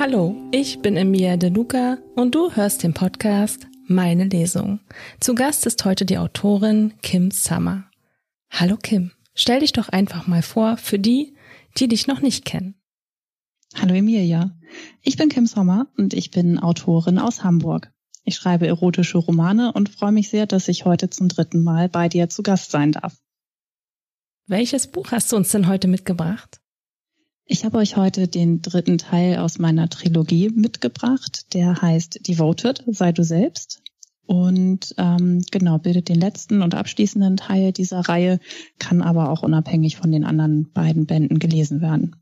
Hallo, ich bin Emilia De Luca und du hörst den Podcast Meine Lesung. Zu Gast ist heute die Autorin Kim Summer. Hallo Kim, stell dich doch einfach mal vor für die, die dich noch nicht kennen. Hallo Emilia, ich bin Kim Sommer und ich bin Autorin aus Hamburg. Ich schreibe erotische Romane und freue mich sehr, dass ich heute zum dritten Mal bei dir zu Gast sein darf. Welches Buch hast du uns denn heute mitgebracht? Ich habe euch heute den dritten Teil aus meiner Trilogie mitgebracht. Der heißt Devoted, sei du selbst. Und ähm, genau, bildet den letzten und abschließenden Teil dieser Reihe, kann aber auch unabhängig von den anderen beiden Bänden gelesen werden.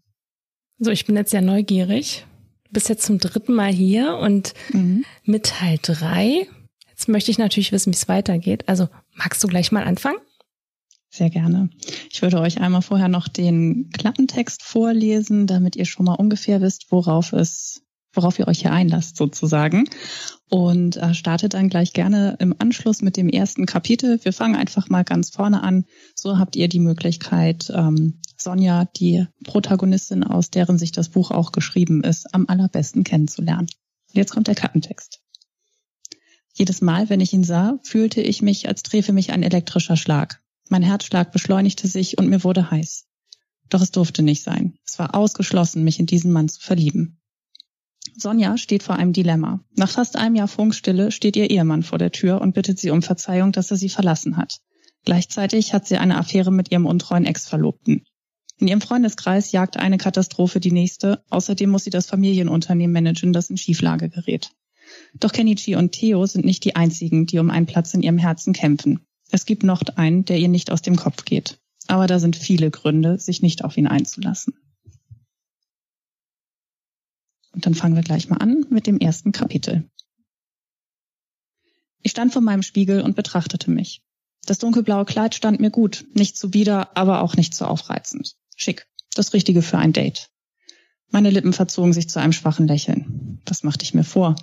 So, ich bin jetzt sehr neugierig. Du bist jetzt zum dritten Mal hier und mhm. mit Teil drei. Jetzt möchte ich natürlich wissen, wie es weitergeht. Also magst du gleich mal anfangen? Sehr gerne. Ich würde euch einmal vorher noch den Klappentext vorlesen, damit ihr schon mal ungefähr wisst, worauf es, worauf ihr euch hier einlasst sozusagen. Und äh, startet dann gleich gerne im Anschluss mit dem ersten Kapitel. Wir fangen einfach mal ganz vorne an. So habt ihr die Möglichkeit, ähm, Sonja, die Protagonistin, aus deren sich das Buch auch geschrieben ist, am allerbesten kennenzulernen. Jetzt kommt der Klappentext. Jedes Mal, wenn ich ihn sah, fühlte ich mich, als träfe mich ein elektrischer Schlag. Mein Herzschlag beschleunigte sich und mir wurde heiß. Doch es durfte nicht sein. Es war ausgeschlossen, mich in diesen Mann zu verlieben. Sonja steht vor einem Dilemma. Nach fast einem Jahr Funkstille steht ihr Ehemann vor der Tür und bittet sie um Verzeihung, dass er sie verlassen hat. Gleichzeitig hat sie eine Affäre mit ihrem untreuen Ex-Verlobten. In ihrem Freundeskreis jagt eine Katastrophe die nächste. Außerdem muss sie das Familienunternehmen managen, das in Schieflage gerät. Doch Kenichi und Theo sind nicht die einzigen, die um einen Platz in ihrem Herzen kämpfen. Es gibt noch einen, der ihr nicht aus dem Kopf geht. Aber da sind viele Gründe, sich nicht auf ihn einzulassen. Und dann fangen wir gleich mal an mit dem ersten Kapitel. Ich stand vor meinem Spiegel und betrachtete mich. Das dunkelblaue Kleid stand mir gut, nicht zuwider, aber auch nicht zu aufreizend. Schick. Das Richtige für ein Date. Meine Lippen verzogen sich zu einem schwachen Lächeln. Was machte ich mir vor?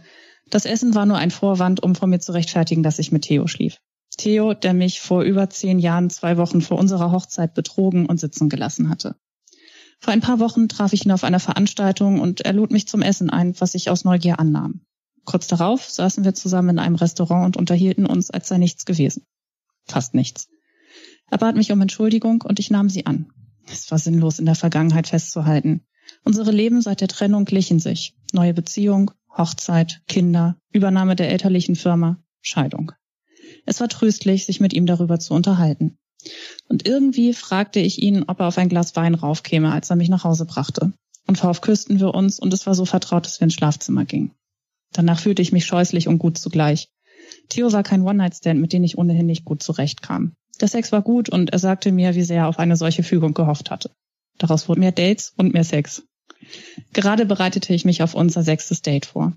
Das Essen war nur ein Vorwand, um vor mir zu rechtfertigen, dass ich mit Theo schlief. Theo, der mich vor über zehn Jahren zwei Wochen vor unserer Hochzeit betrogen und sitzen gelassen hatte. Vor ein paar Wochen traf ich ihn auf einer Veranstaltung und er lud mich zum Essen ein, was ich aus Neugier annahm. Kurz darauf saßen wir zusammen in einem Restaurant und unterhielten uns, als sei nichts gewesen. Fast nichts. Er bat mich um Entschuldigung und ich nahm sie an. Es war sinnlos, in der Vergangenheit festzuhalten. Unsere Leben seit der Trennung glichen sich. Neue Beziehung, Hochzeit, Kinder, Übernahme der elterlichen Firma, Scheidung. Es war tröstlich, sich mit ihm darüber zu unterhalten. Und irgendwie fragte ich ihn, ob er auf ein Glas Wein raufkäme, als er mich nach Hause brachte. Und vorauf küssten wir uns und es war so vertraut, dass wir ins Schlafzimmer gingen. Danach fühlte ich mich scheußlich und gut zugleich. Theo war kein One-Night-Stand, mit dem ich ohnehin nicht gut zurechtkam. Der Sex war gut und er sagte mir, wie sehr er auf eine solche Fügung gehofft hatte. Daraus wurden mehr Dates und mehr Sex. Gerade bereitete ich mich auf unser sechstes Date vor.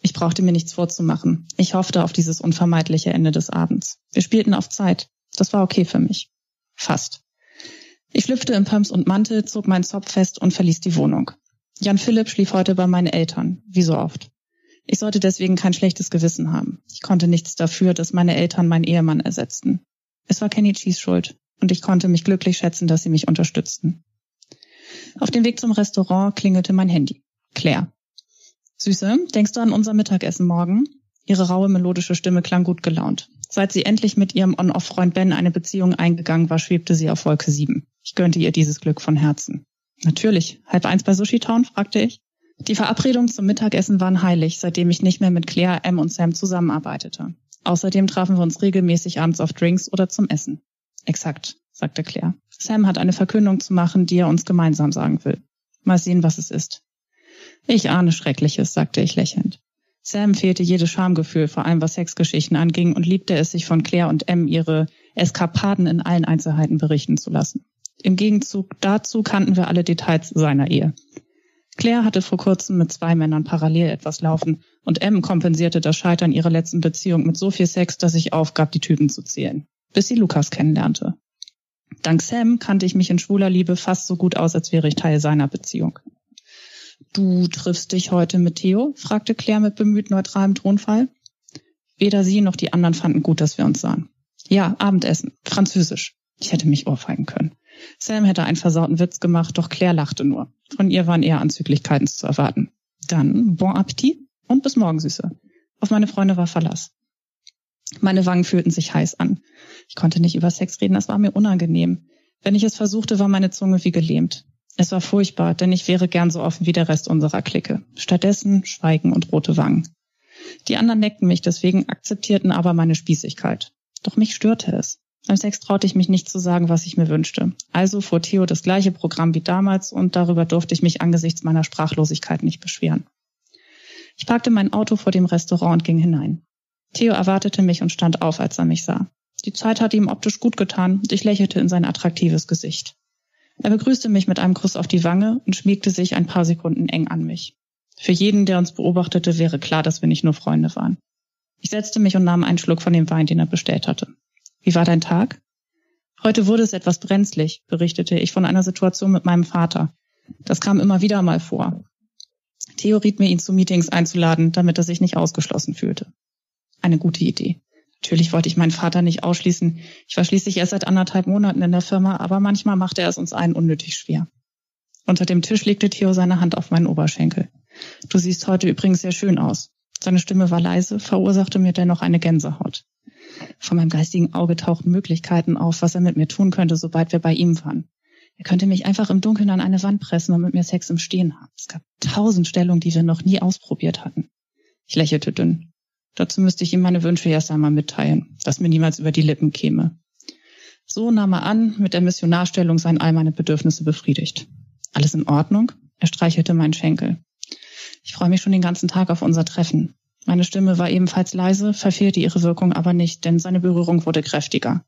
Ich brauchte mir nichts vorzumachen. Ich hoffte auf dieses unvermeidliche Ende des Abends. Wir spielten auf Zeit. Das war okay für mich. Fast. Ich schlüpfte in Pumps und Mantel, zog meinen Zopf fest und verließ die Wohnung. Jan Philipp schlief heute bei meinen Eltern, wie so oft. Ich sollte deswegen kein schlechtes Gewissen haben. Ich konnte nichts dafür, dass meine Eltern meinen Ehemann ersetzten. Es war Kenny Cheese schuld und ich konnte mich glücklich schätzen, dass sie mich unterstützten. Auf dem Weg zum Restaurant klingelte mein Handy. Claire. Süße, denkst du an unser Mittagessen morgen? Ihre raue melodische Stimme klang gut gelaunt. Seit sie endlich mit ihrem On-Off-Freund Ben eine Beziehung eingegangen war, schwebte sie auf Wolke 7. Ich gönnte ihr dieses Glück von Herzen. Natürlich. Halb eins bei Sushi Town? fragte ich. Die Verabredungen zum Mittagessen waren heilig, seitdem ich nicht mehr mit Claire, M und Sam zusammenarbeitete. Außerdem trafen wir uns regelmäßig abends auf Drinks oder zum Essen. Exakt, sagte Claire. Sam hat eine Verkündung zu machen, die er uns gemeinsam sagen will. Mal sehen, was es ist. Ich ahne Schreckliches, sagte ich lächelnd. Sam fehlte jedes Schamgefühl, vor allem was Sexgeschichten anging, und liebte es, sich von Claire und M ihre Eskapaden in allen Einzelheiten berichten zu lassen. Im Gegenzug dazu kannten wir alle Details seiner Ehe. Claire hatte vor kurzem mit zwei Männern parallel etwas laufen und M kompensierte das Scheitern ihrer letzten Beziehung mit so viel Sex, dass ich aufgab, die Typen zu zählen, bis sie Lukas kennenlernte. Dank Sam kannte ich mich in schwuler Liebe fast so gut aus, als wäre ich Teil seiner Beziehung. Du triffst dich heute mit Theo? fragte Claire mit bemüht neutralem Tonfall. Weder sie noch die anderen fanden gut, dass wir uns sahen. Ja, Abendessen. Französisch. Ich hätte mich ohrfeigen können. Sam hätte einen versauten Witz gemacht, doch Claire lachte nur. Von ihr waren eher Anzüglichkeiten zu erwarten. Dann bon appetit und bis morgen, Süße. Auf meine Freunde war Verlass. Meine Wangen fühlten sich heiß an. Ich konnte nicht über Sex reden, das war mir unangenehm. Wenn ich es versuchte, war meine Zunge wie gelähmt. Es war furchtbar, denn ich wäre gern so offen wie der Rest unserer Clique. Stattdessen Schweigen und rote Wangen. Die anderen neckten mich deswegen, akzeptierten aber meine Spießigkeit. Doch mich störte es. Beim Sex traute ich mich nicht zu sagen, was ich mir wünschte. Also fuhr Theo das gleiche Programm wie damals und darüber durfte ich mich angesichts meiner Sprachlosigkeit nicht beschweren. Ich parkte mein Auto vor dem Restaurant und ging hinein. Theo erwartete mich und stand auf, als er mich sah. Die Zeit hatte ihm optisch gut getan und ich lächelte in sein attraktives Gesicht. Er begrüßte mich mit einem Kuss auf die Wange und schmiegte sich ein paar Sekunden eng an mich. Für jeden, der uns beobachtete, wäre klar, dass wir nicht nur Freunde waren. Ich setzte mich und nahm einen Schluck von dem Wein, den er bestellt hatte. Wie war dein Tag? Heute wurde es etwas brenzlig, berichtete ich von einer Situation mit meinem Vater. Das kam immer wieder mal vor. Theo riet mir, ihn zu Meetings einzuladen, damit er sich nicht ausgeschlossen fühlte. Eine gute Idee. Natürlich wollte ich meinen Vater nicht ausschließen. Ich war schließlich erst seit anderthalb Monaten in der Firma, aber manchmal machte er es uns allen unnötig schwer. Unter dem Tisch legte Theo seine Hand auf meinen Oberschenkel. Du siehst heute übrigens sehr schön aus. Seine Stimme war leise, verursachte mir dennoch eine Gänsehaut. Von meinem geistigen Auge tauchten Möglichkeiten auf, was er mit mir tun könnte, sobald wir bei ihm waren. Er könnte mich einfach im Dunkeln an eine Wand pressen und mit mir Sex im Stehen haben. Es gab tausend Stellungen, die wir noch nie ausprobiert hatten. Ich lächelte dünn. Dazu müsste ich ihm meine Wünsche erst einmal mitteilen, dass mir niemals über die Lippen käme. So nahm er an, mit der Missionarstellung seien all meine Bedürfnisse befriedigt. Alles in Ordnung? Er streichelte meinen Schenkel. Ich freue mich schon den ganzen Tag auf unser Treffen. Meine Stimme war ebenfalls leise, verfehlte ihre Wirkung aber nicht, denn seine Berührung wurde kräftiger.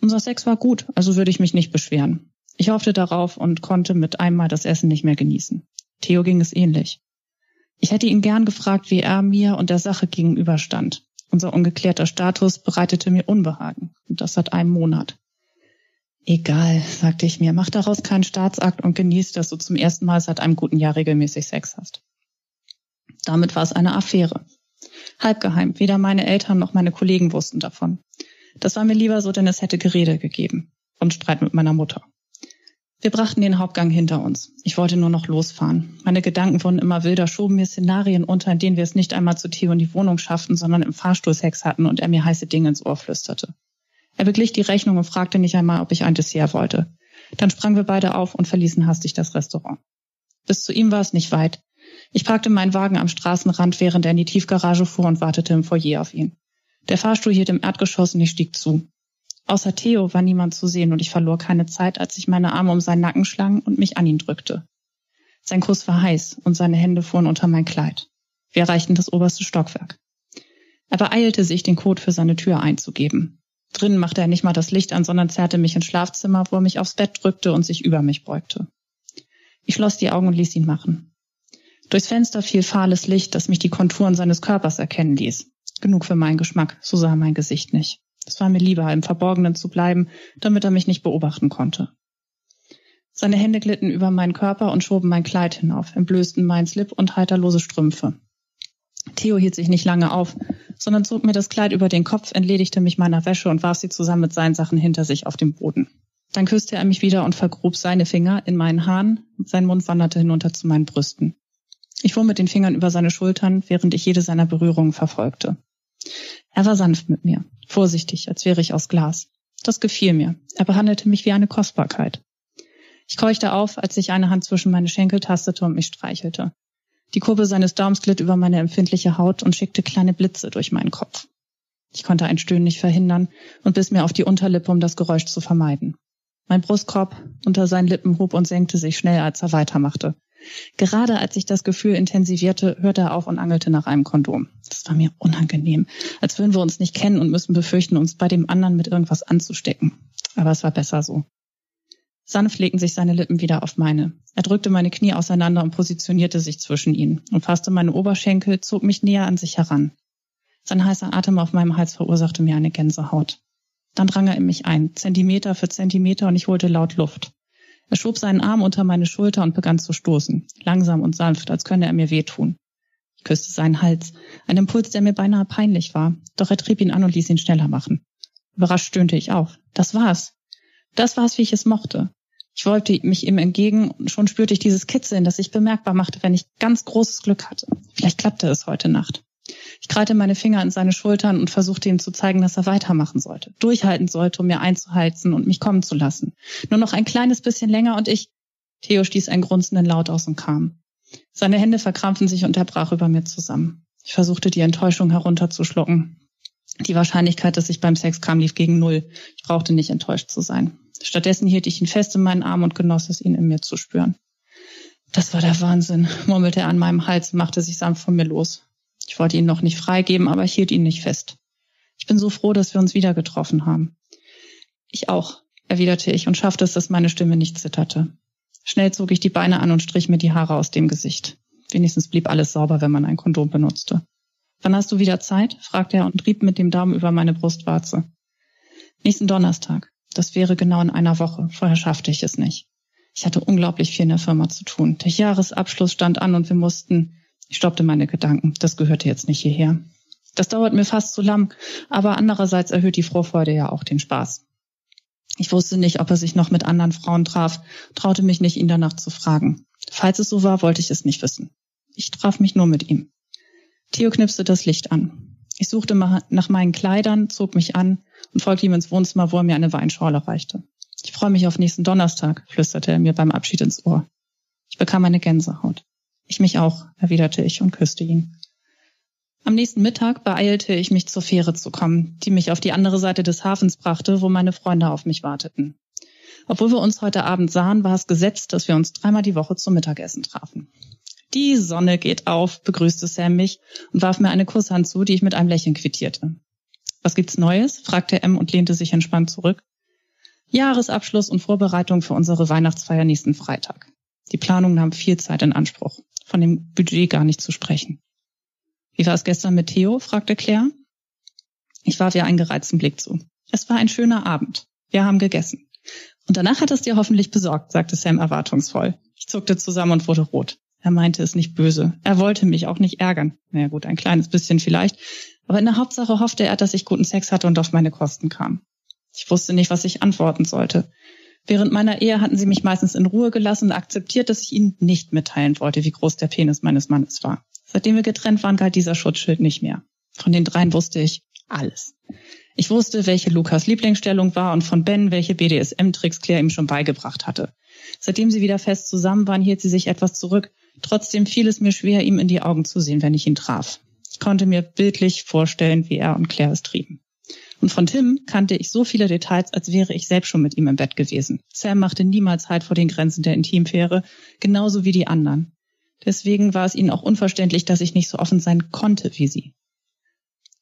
Unser Sex war gut, also würde ich mich nicht beschweren. Ich hoffte darauf und konnte mit einmal das Essen nicht mehr genießen. Theo ging es ähnlich. Ich hätte ihn gern gefragt, wie er mir und der Sache gegenüberstand. Unser ungeklärter Status bereitete mir Unbehagen. Und das seit einem Monat. Egal, sagte ich mir, mach daraus keinen Staatsakt und genieß, dass du zum ersten Mal seit einem guten Jahr regelmäßig Sex hast. Damit war es eine Affäre. Halbgeheim, weder meine Eltern noch meine Kollegen wussten davon. Das war mir lieber so, denn es hätte Gerede gegeben. Und Streit mit meiner Mutter. Wir brachten den Hauptgang hinter uns. Ich wollte nur noch losfahren. Meine Gedanken wurden immer wilder, schoben mir Szenarien unter, in denen wir es nicht einmal zu Theo in die Wohnung schafften, sondern im Fahrstuhl Sex hatten und er mir heiße Dinge ins Ohr flüsterte. Er beglich die Rechnung und fragte nicht einmal, ob ich ein Dessert wollte. Dann sprangen wir beide auf und verließen hastig das Restaurant. Bis zu ihm war es nicht weit. Ich parkte meinen Wagen am Straßenrand, während er in die Tiefgarage fuhr und wartete im Foyer auf ihn. Der Fahrstuhl hielt im Erdgeschoss und ich stieg zu. Außer Theo war niemand zu sehen und ich verlor keine Zeit, als ich meine Arme um seinen Nacken schlang und mich an ihn drückte. Sein Kuss war heiß und seine Hände fuhren unter mein Kleid. Wir erreichten das oberste Stockwerk. Er beeilte sich, den Code für seine Tür einzugeben. Drinnen machte er nicht mal das Licht an, sondern zerrte mich ins Schlafzimmer, wo er mich aufs Bett drückte und sich über mich beugte. Ich schloss die Augen und ließ ihn machen. Durchs Fenster fiel fahles Licht, das mich die Konturen seines Körpers erkennen ließ. Genug für meinen Geschmack, so sah mein Gesicht nicht. Es war mir lieber, im Verborgenen zu bleiben, damit er mich nicht beobachten konnte. Seine Hände glitten über meinen Körper und schoben mein Kleid hinauf, entblößten meinen Slip und halterlose Strümpfe. Theo hielt sich nicht lange auf, sondern zog mir das Kleid über den Kopf, entledigte mich meiner Wäsche und warf sie zusammen mit seinen Sachen hinter sich auf dem Boden. Dann küsste er mich wieder und vergrub seine Finger in meinen Haaren, sein Mund wanderte hinunter zu meinen Brüsten. Ich fuhr mit den Fingern über seine Schultern, während ich jede seiner Berührungen verfolgte. Er war sanft mit mir, vorsichtig, als wäre ich aus Glas. Das gefiel mir. Er behandelte mich wie eine Kostbarkeit. Ich keuchte auf, als ich eine Hand zwischen meine Schenkel tastete und mich streichelte. Die Kurbel seines Daums glitt über meine empfindliche Haut und schickte kleine Blitze durch meinen Kopf. Ich konnte ein Stöhnen nicht verhindern und biss mir auf die Unterlippe, um das Geräusch zu vermeiden. Mein Brustkorb unter seinen Lippen hob und senkte sich schnell, als er weitermachte. Gerade als sich das Gefühl intensivierte, hörte er auf und angelte nach einem Kondom. Das war mir unangenehm, als würden wir uns nicht kennen und müssen befürchten, uns bei dem anderen mit irgendwas anzustecken. Aber es war besser so. Sanft legten sich seine Lippen wieder auf meine. Er drückte meine Knie auseinander und positionierte sich zwischen ihnen, umfasste meine Oberschenkel, zog mich näher an sich heran. Sein heißer Atem auf meinem Hals verursachte mir eine Gänsehaut. Dann drang er in mich ein, Zentimeter für Zentimeter, und ich holte laut Luft. Er schob seinen Arm unter meine Schulter und begann zu stoßen, langsam und sanft, als könne er mir wehtun. Ich küsste seinen Hals, ein Impuls, der mir beinahe peinlich war, doch er trieb ihn an und ließ ihn schneller machen. Überrascht stöhnte ich auf. Das war's. Das war es, wie ich es mochte. Ich wollte mich ihm entgegen und schon spürte ich dieses Kitzeln, das sich bemerkbar machte, wenn ich ganz großes Glück hatte. Vielleicht klappte es heute Nacht. Ich krallte meine Finger in seine Schultern und versuchte ihm zu zeigen, dass er weitermachen sollte, durchhalten sollte, um mir einzuheizen und mich kommen zu lassen. Nur noch ein kleines bisschen länger und ich. Theo stieß einen grunzenden Laut aus und kam. Seine Hände verkrampften sich und er brach über mir zusammen. Ich versuchte die Enttäuschung herunterzuschlucken. Die Wahrscheinlichkeit, dass ich beim Sex kam, lief gegen null. Ich brauchte nicht enttäuscht zu sein. Stattdessen hielt ich ihn fest in meinen Arm und genoss es, ihn in mir zu spüren. Das war der Wahnsinn, murmelte er an meinem Hals und machte sich sanft von mir los. Ich wollte ihn noch nicht freigeben, aber ich hielt ihn nicht fest. Ich bin so froh, dass wir uns wieder getroffen haben. Ich auch, erwiderte ich und schaffte es, dass meine Stimme nicht zitterte. Schnell zog ich die Beine an und strich mir die Haare aus dem Gesicht. Wenigstens blieb alles sauber, wenn man ein Kondom benutzte. Wann hast du wieder Zeit? fragte er und rieb mit dem Daumen über meine Brustwarze. Nächsten Donnerstag. Das wäre genau in einer Woche. Vorher schaffte ich es nicht. Ich hatte unglaublich viel in der Firma zu tun. Der Jahresabschluss stand an und wir mussten. Ich stoppte meine Gedanken. Das gehörte jetzt nicht hierher. Das dauert mir fast zu lang, aber andererseits erhöht die Vorfreude ja auch den Spaß. Ich wusste nicht, ob er sich noch mit anderen Frauen traf, traute mich nicht, ihn danach zu fragen. Falls es so war, wollte ich es nicht wissen. Ich traf mich nur mit ihm. Theo knipste das Licht an. Ich suchte nach meinen Kleidern, zog mich an und folgte ihm ins Wohnzimmer, wo er mir eine Weinschorle reichte. Ich freue mich auf nächsten Donnerstag, flüsterte er mir beim Abschied ins Ohr. Ich bekam eine Gänsehaut. Ich mich auch, erwiderte ich und küsste ihn. Am nächsten Mittag beeilte ich mich zur Fähre zu kommen, die mich auf die andere Seite des Hafens brachte, wo meine Freunde auf mich warteten. Obwohl wir uns heute Abend sahen, war es gesetzt, dass wir uns dreimal die Woche zum Mittagessen trafen. Die Sonne geht auf, begrüßte Sam mich und warf mir eine Kusshand zu, die ich mit einem Lächeln quittierte. Was gibt's Neues? fragte M und lehnte sich entspannt zurück. Jahresabschluss und Vorbereitung für unsere Weihnachtsfeier nächsten Freitag. Die Planung nahm viel Zeit in Anspruch, von dem Budget gar nicht zu sprechen. Wie war es gestern mit Theo? fragte Claire. Ich warf ihr einen gereizten Blick zu. Es war ein schöner Abend. Wir haben gegessen. Und danach hat es dir hoffentlich besorgt, sagte Sam erwartungsvoll. Ich zuckte zusammen und wurde rot. Er meinte es nicht böse. Er wollte mich auch nicht ärgern. Naja gut, ein kleines bisschen vielleicht. Aber in der Hauptsache hoffte er, dass ich guten Sex hatte und auf meine Kosten kam. Ich wusste nicht, was ich antworten sollte. Während meiner Ehe hatten sie mich meistens in Ruhe gelassen und akzeptiert, dass ich ihnen nicht mitteilen wollte, wie groß der Penis meines Mannes war. Seitdem wir getrennt waren, galt dieser Schutzschild nicht mehr. Von den dreien wusste ich alles. Ich wusste, welche Lukas Lieblingsstellung war und von Ben, welche BDSM-Tricks Claire ihm schon beigebracht hatte. Seitdem sie wieder fest zusammen waren, hielt sie sich etwas zurück, Trotzdem fiel es mir schwer, ihm in die Augen zu sehen, wenn ich ihn traf. Ich konnte mir bildlich vorstellen, wie er und Claire es trieben. Und von Tim kannte ich so viele Details, als wäre ich selbst schon mit ihm im Bett gewesen. Sam machte niemals Halt vor den Grenzen der Intimfähre, genauso wie die anderen. Deswegen war es ihnen auch unverständlich, dass ich nicht so offen sein konnte wie sie.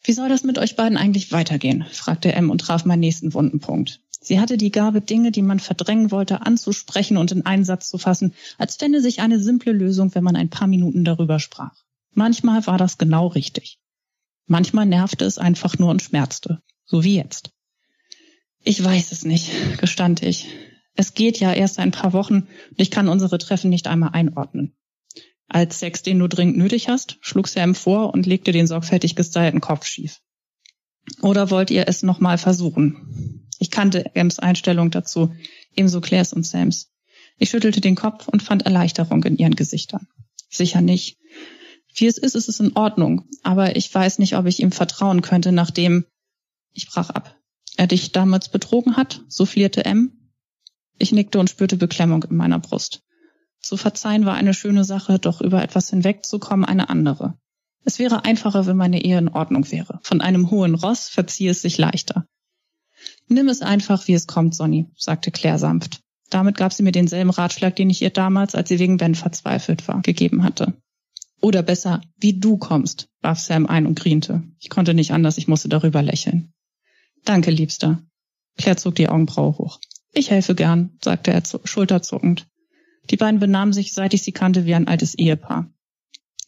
Wie soll das mit euch beiden eigentlich weitergehen? fragte M und traf meinen nächsten Wundenpunkt. Sie hatte die Gabe, Dinge, die man verdrängen wollte, anzusprechen und in einen Satz zu fassen, als fände sich eine simple Lösung, wenn man ein paar Minuten darüber sprach. Manchmal war das genau richtig. Manchmal nervte es einfach nur und schmerzte, so wie jetzt. Ich weiß es nicht, gestand ich. Es geht ja erst ein paar Wochen und ich kann unsere Treffen nicht einmal einordnen. Als Sex, den du dringend nötig hast, schlug Sam vor und legte den sorgfältig gestylten Kopf schief. Oder wollt ihr es nochmal versuchen? Ich kannte Ems Einstellung dazu, ebenso Claires und Sams. Ich schüttelte den Kopf und fand Erleichterung in ihren Gesichtern. Sicher nicht. Wie es ist, ist es in Ordnung, aber ich weiß nicht, ob ich ihm vertrauen könnte, nachdem ich brach ab. Er dich damals betrogen hat, so flierte M. Ich nickte und spürte Beklemmung in meiner Brust. Zu verzeihen war eine schöne Sache, doch über etwas hinwegzukommen eine andere. Es wäre einfacher, wenn meine Ehe in Ordnung wäre. Von einem hohen Ross verziehe es sich leichter. Nimm es einfach, wie es kommt, Sonny, sagte Claire sanft. Damit gab sie mir denselben Ratschlag, den ich ihr damals, als sie wegen Ben verzweifelt war, gegeben hatte. Oder besser, wie du kommst, warf Sam ein und griente. Ich konnte nicht anders, ich musste darüber lächeln. Danke, Liebster. Claire zog die Augenbraue hoch. Ich helfe gern, sagte er schulterzuckend. Die beiden benahmen sich, seit ich sie kannte, wie ein altes Ehepaar.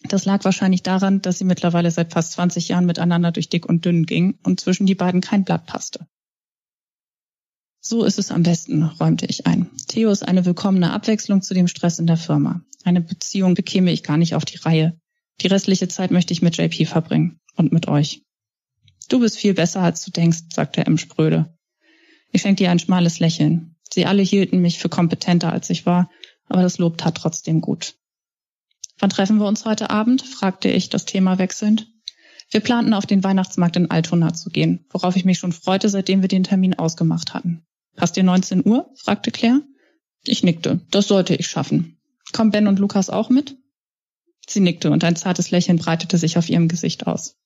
Das lag wahrscheinlich daran, dass sie mittlerweile seit fast 20 Jahren miteinander durch dick und dünn gingen und zwischen die beiden kein Blatt passte. So ist es am besten, räumte ich ein. Theo ist eine willkommene Abwechslung zu dem Stress in der Firma. Eine Beziehung bekäme ich gar nicht auf die Reihe. Die restliche Zeit möchte ich mit JP verbringen und mit euch. Du bist viel besser, als du denkst, sagte M. spröde. Ich schenkte ihr ein schmales Lächeln. Sie alle hielten mich für kompetenter, als ich war, aber das Lob tat trotzdem gut. Wann treffen wir uns heute Abend? fragte ich, das Thema wechselnd. Wir planten auf den Weihnachtsmarkt in Altona zu gehen, worauf ich mich schon freute, seitdem wir den Termin ausgemacht hatten. Passt dir 19 Uhr? fragte Claire. Ich nickte. Das sollte ich schaffen. Kommen Ben und Lukas auch mit? Sie nickte und ein zartes Lächeln breitete sich auf ihrem Gesicht aus.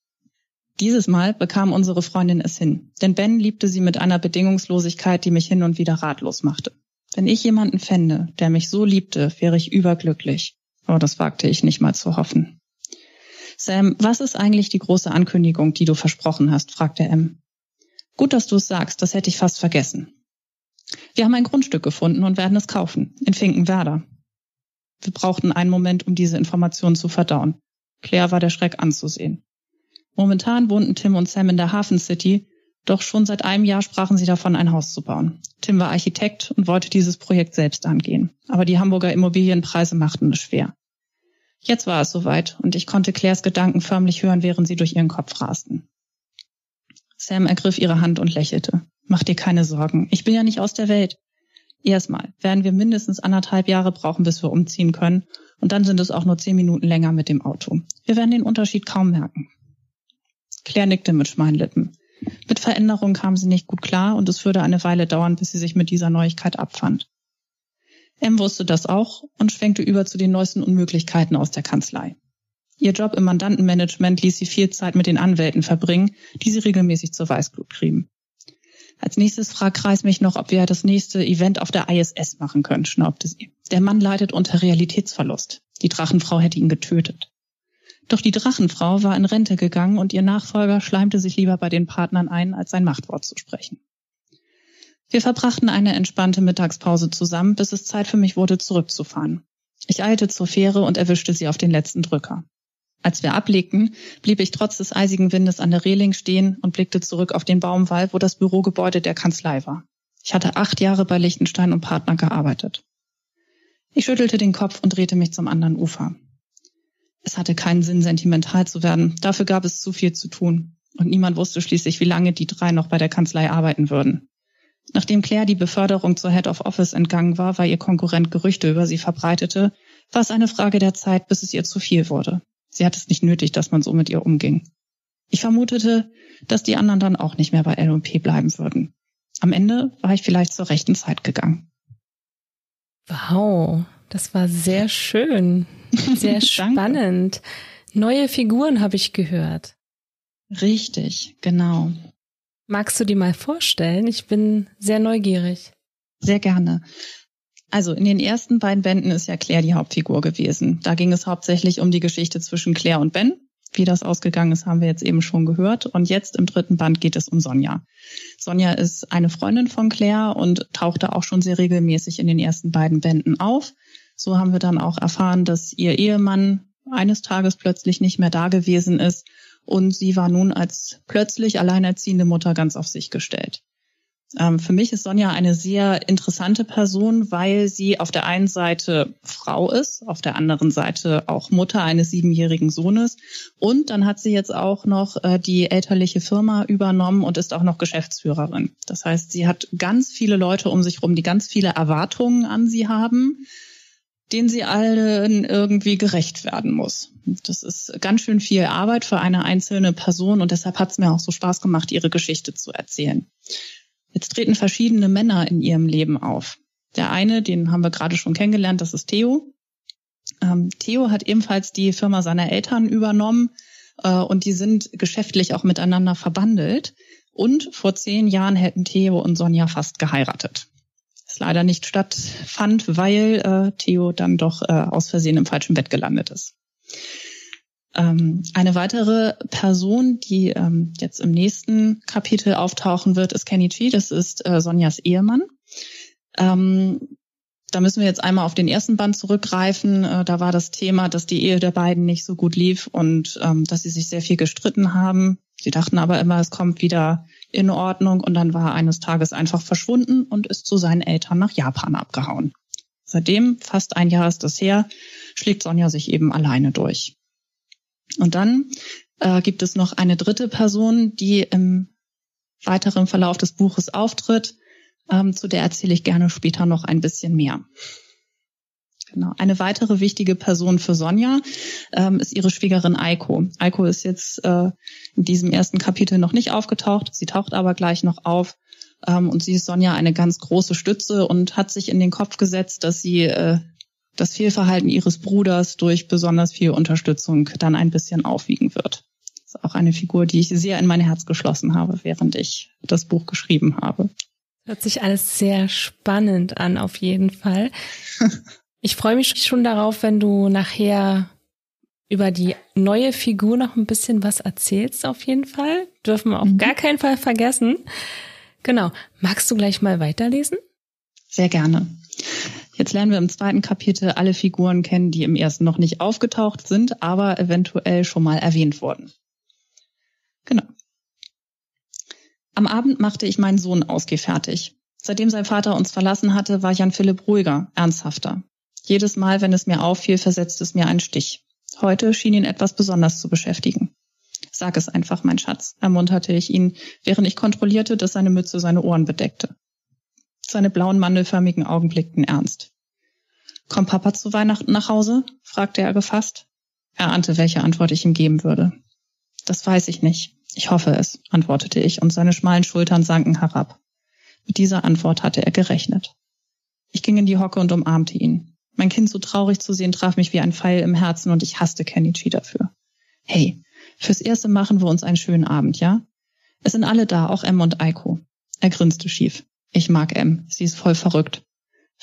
Dieses Mal bekam unsere Freundin es hin, denn Ben liebte sie mit einer Bedingungslosigkeit, die mich hin und wieder ratlos machte. Wenn ich jemanden fände, der mich so liebte, wäre ich überglücklich. Aber das wagte ich nicht mal zu hoffen. Sam, was ist eigentlich die große Ankündigung, die du versprochen hast? fragte M. Gut, dass du es sagst, das hätte ich fast vergessen. Wir haben ein Grundstück gefunden und werden es kaufen, in Finkenwerder. Wir brauchten einen Moment, um diese Information zu verdauen. Claire war der Schreck anzusehen. Momentan wohnten Tim und Sam in der Hafen City, doch schon seit einem Jahr sprachen sie davon, ein Haus zu bauen. Tim war Architekt und wollte dieses Projekt selbst angehen. Aber die Hamburger Immobilienpreise machten es schwer. Jetzt war es soweit und ich konnte Claires Gedanken förmlich hören, während sie durch ihren Kopf rasten. Sam ergriff ihre Hand und lächelte. Mach dir keine Sorgen. Ich bin ja nicht aus der Welt. Erstmal werden wir mindestens anderthalb Jahre brauchen, bis wir umziehen können. Und dann sind es auch nur zehn Minuten länger mit dem Auto. Wir werden den Unterschied kaum merken. Claire nickte mit schmalen Lippen. Mit Veränderung kam sie nicht gut klar und es würde eine Weile dauern, bis sie sich mit dieser Neuigkeit abfand. M wusste das auch und schwenkte über zu den neuesten Unmöglichkeiten aus der Kanzlei. Ihr Job im Mandantenmanagement ließ sie viel Zeit mit den Anwälten verbringen, die sie regelmäßig zur Weißglut trieben. Als nächstes fragt Kreis mich noch, ob wir das nächste Event auf der ISS machen können, schnaubte sie. Der Mann leidet unter Realitätsverlust. Die Drachenfrau hätte ihn getötet. Doch die Drachenfrau war in Rente gegangen und ihr Nachfolger schleimte sich lieber bei den Partnern ein, als sein Machtwort zu sprechen. Wir verbrachten eine entspannte Mittagspause zusammen, bis es Zeit für mich wurde, zurückzufahren. Ich eilte zur Fähre und erwischte sie auf den letzten Drücker. Als wir ablegten, blieb ich trotz des eisigen Windes an der Reling stehen und blickte zurück auf den Baumwall, wo das Bürogebäude der Kanzlei war. Ich hatte acht Jahre bei Lichtenstein und Partner gearbeitet. Ich schüttelte den Kopf und drehte mich zum anderen Ufer. Es hatte keinen Sinn, sentimental zu werden. Dafür gab es zu viel zu tun. Und niemand wusste schließlich, wie lange die drei noch bei der Kanzlei arbeiten würden. Nachdem Claire die Beförderung zur Head of Office entgangen war, weil ihr Konkurrent Gerüchte über sie verbreitete, war es eine Frage der Zeit, bis es ihr zu viel wurde. Sie hat es nicht nötig, dass man so mit ihr umging. Ich vermutete, dass die anderen dann auch nicht mehr bei L&P bleiben würden. Am Ende war ich vielleicht zur rechten Zeit gegangen. Wow, das war sehr schön, sehr spannend. Neue Figuren habe ich gehört. Richtig, genau. Magst du die mal vorstellen? Ich bin sehr neugierig. Sehr gerne. Also in den ersten beiden Bänden ist ja Claire die Hauptfigur gewesen. Da ging es hauptsächlich um die Geschichte zwischen Claire und Ben. Wie das ausgegangen ist, haben wir jetzt eben schon gehört. Und jetzt im dritten Band geht es um Sonja. Sonja ist eine Freundin von Claire und tauchte auch schon sehr regelmäßig in den ersten beiden Bänden auf. So haben wir dann auch erfahren, dass ihr Ehemann eines Tages plötzlich nicht mehr da gewesen ist und sie war nun als plötzlich alleinerziehende Mutter ganz auf sich gestellt. Ähm, für mich ist Sonja eine sehr interessante Person, weil sie auf der einen Seite Frau ist, auf der anderen Seite auch Mutter eines siebenjährigen Sohnes. Und dann hat sie jetzt auch noch äh, die elterliche Firma übernommen und ist auch noch Geschäftsführerin. Das heißt, sie hat ganz viele Leute um sich herum, die ganz viele Erwartungen an sie haben denen sie allen irgendwie gerecht werden muss. Das ist ganz schön viel Arbeit für eine einzelne Person und deshalb hat es mir auch so Spaß gemacht, ihre Geschichte zu erzählen. Jetzt treten verschiedene Männer in ihrem Leben auf. Der eine, den haben wir gerade schon kennengelernt, das ist Theo. Ähm, Theo hat ebenfalls die Firma seiner Eltern übernommen äh, und die sind geschäftlich auch miteinander verbandelt. Und vor zehn Jahren hätten Theo und Sonja fast geheiratet. Das leider nicht stattfand, weil äh, Theo dann doch äh, aus Versehen im falschen Bett gelandet ist. Ähm, eine weitere Person, die ähm, jetzt im nächsten Kapitel auftauchen wird, ist Kenny Chi. Das ist äh, Sonjas Ehemann. Ähm, da müssen wir jetzt einmal auf den ersten Band zurückgreifen. Äh, da war das Thema, dass die Ehe der beiden nicht so gut lief und ähm, dass sie sich sehr viel gestritten haben. Sie dachten aber immer, es kommt wieder in Ordnung und dann war er eines Tages einfach verschwunden und ist zu seinen Eltern nach Japan abgehauen. Seitdem, fast ein Jahr ist das her, schlägt Sonja sich eben alleine durch. Und dann äh, gibt es noch eine dritte Person, die im weiteren Verlauf des Buches auftritt. Ähm, zu der erzähle ich gerne später noch ein bisschen mehr. Genau. Eine weitere wichtige Person für Sonja ähm, ist ihre Schwiegerin Eiko. Eiko ist jetzt äh, in diesem ersten Kapitel noch nicht aufgetaucht. Sie taucht aber gleich noch auf. Ähm, und sie ist Sonja eine ganz große Stütze und hat sich in den Kopf gesetzt, dass sie äh, das Fehlverhalten ihres Bruders durch besonders viel Unterstützung dann ein bisschen aufwiegen wird. Das ist auch eine Figur, die ich sehr in mein Herz geschlossen habe, während ich das Buch geschrieben habe. Hört sich alles sehr spannend an, auf jeden Fall. Ich freue mich schon darauf, wenn du nachher über die neue Figur noch ein bisschen was erzählst, auf jeden Fall. Dürfen wir auf mhm. gar keinen Fall vergessen. Genau. Magst du gleich mal weiterlesen? Sehr gerne. Jetzt lernen wir im zweiten Kapitel alle Figuren kennen, die im ersten noch nicht aufgetaucht sind, aber eventuell schon mal erwähnt wurden. Genau. Am Abend machte ich meinen Sohn ausgefertigt. Seitdem sein Vater uns verlassen hatte, war Jan Philipp ruhiger, ernsthafter. Jedes Mal, wenn es mir auffiel, versetzte es mir einen Stich. Heute schien ihn etwas besonders zu beschäftigen. Sag es einfach, mein Schatz, ermunterte ich ihn, während ich kontrollierte, dass seine Mütze seine Ohren bedeckte. Seine blauen mandelförmigen Augen blickten ernst. Kommt Papa zu Weihnachten nach Hause? fragte er gefasst. Er ahnte, welche Antwort ich ihm geben würde. Das weiß ich nicht. Ich hoffe es, antwortete ich, und seine schmalen Schultern sanken herab. Mit dieser Antwort hatte er gerechnet. Ich ging in die Hocke und umarmte ihn. Mein Kind so traurig zu sehen, traf mich wie ein Pfeil im Herzen und ich hasste Kenichi dafür. Hey, fürs Erste machen wir uns einen schönen Abend, ja? Es sind alle da, auch Em und Eiko. Er grinste schief. Ich mag Em, sie ist voll verrückt.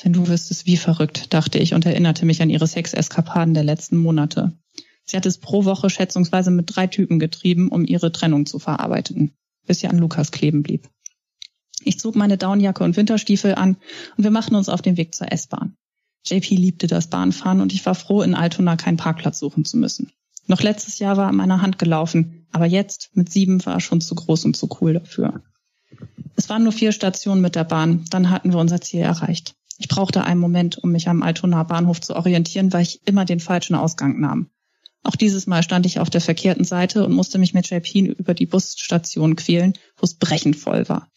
Wenn du wüsstest, wie verrückt, dachte ich und erinnerte mich an ihre Sexeskapaden der letzten Monate. Sie hat es pro Woche schätzungsweise mit drei Typen getrieben, um ihre Trennung zu verarbeiten, bis sie an Lukas kleben blieb. Ich zog meine Downjacke und Winterstiefel an und wir machten uns auf den Weg zur S-Bahn. JP liebte das Bahnfahren und ich war froh, in Altona keinen Parkplatz suchen zu müssen. Noch letztes Jahr war er an meiner Hand gelaufen, aber jetzt mit sieben war er schon zu groß und zu cool dafür. Es waren nur vier Stationen mit der Bahn, dann hatten wir unser Ziel erreicht. Ich brauchte einen Moment, um mich am Altonaer Bahnhof zu orientieren, weil ich immer den falschen Ausgang nahm. Auch dieses Mal stand ich auf der verkehrten Seite und musste mich mit JP über die Busstation quälen, wo es brechend voll war.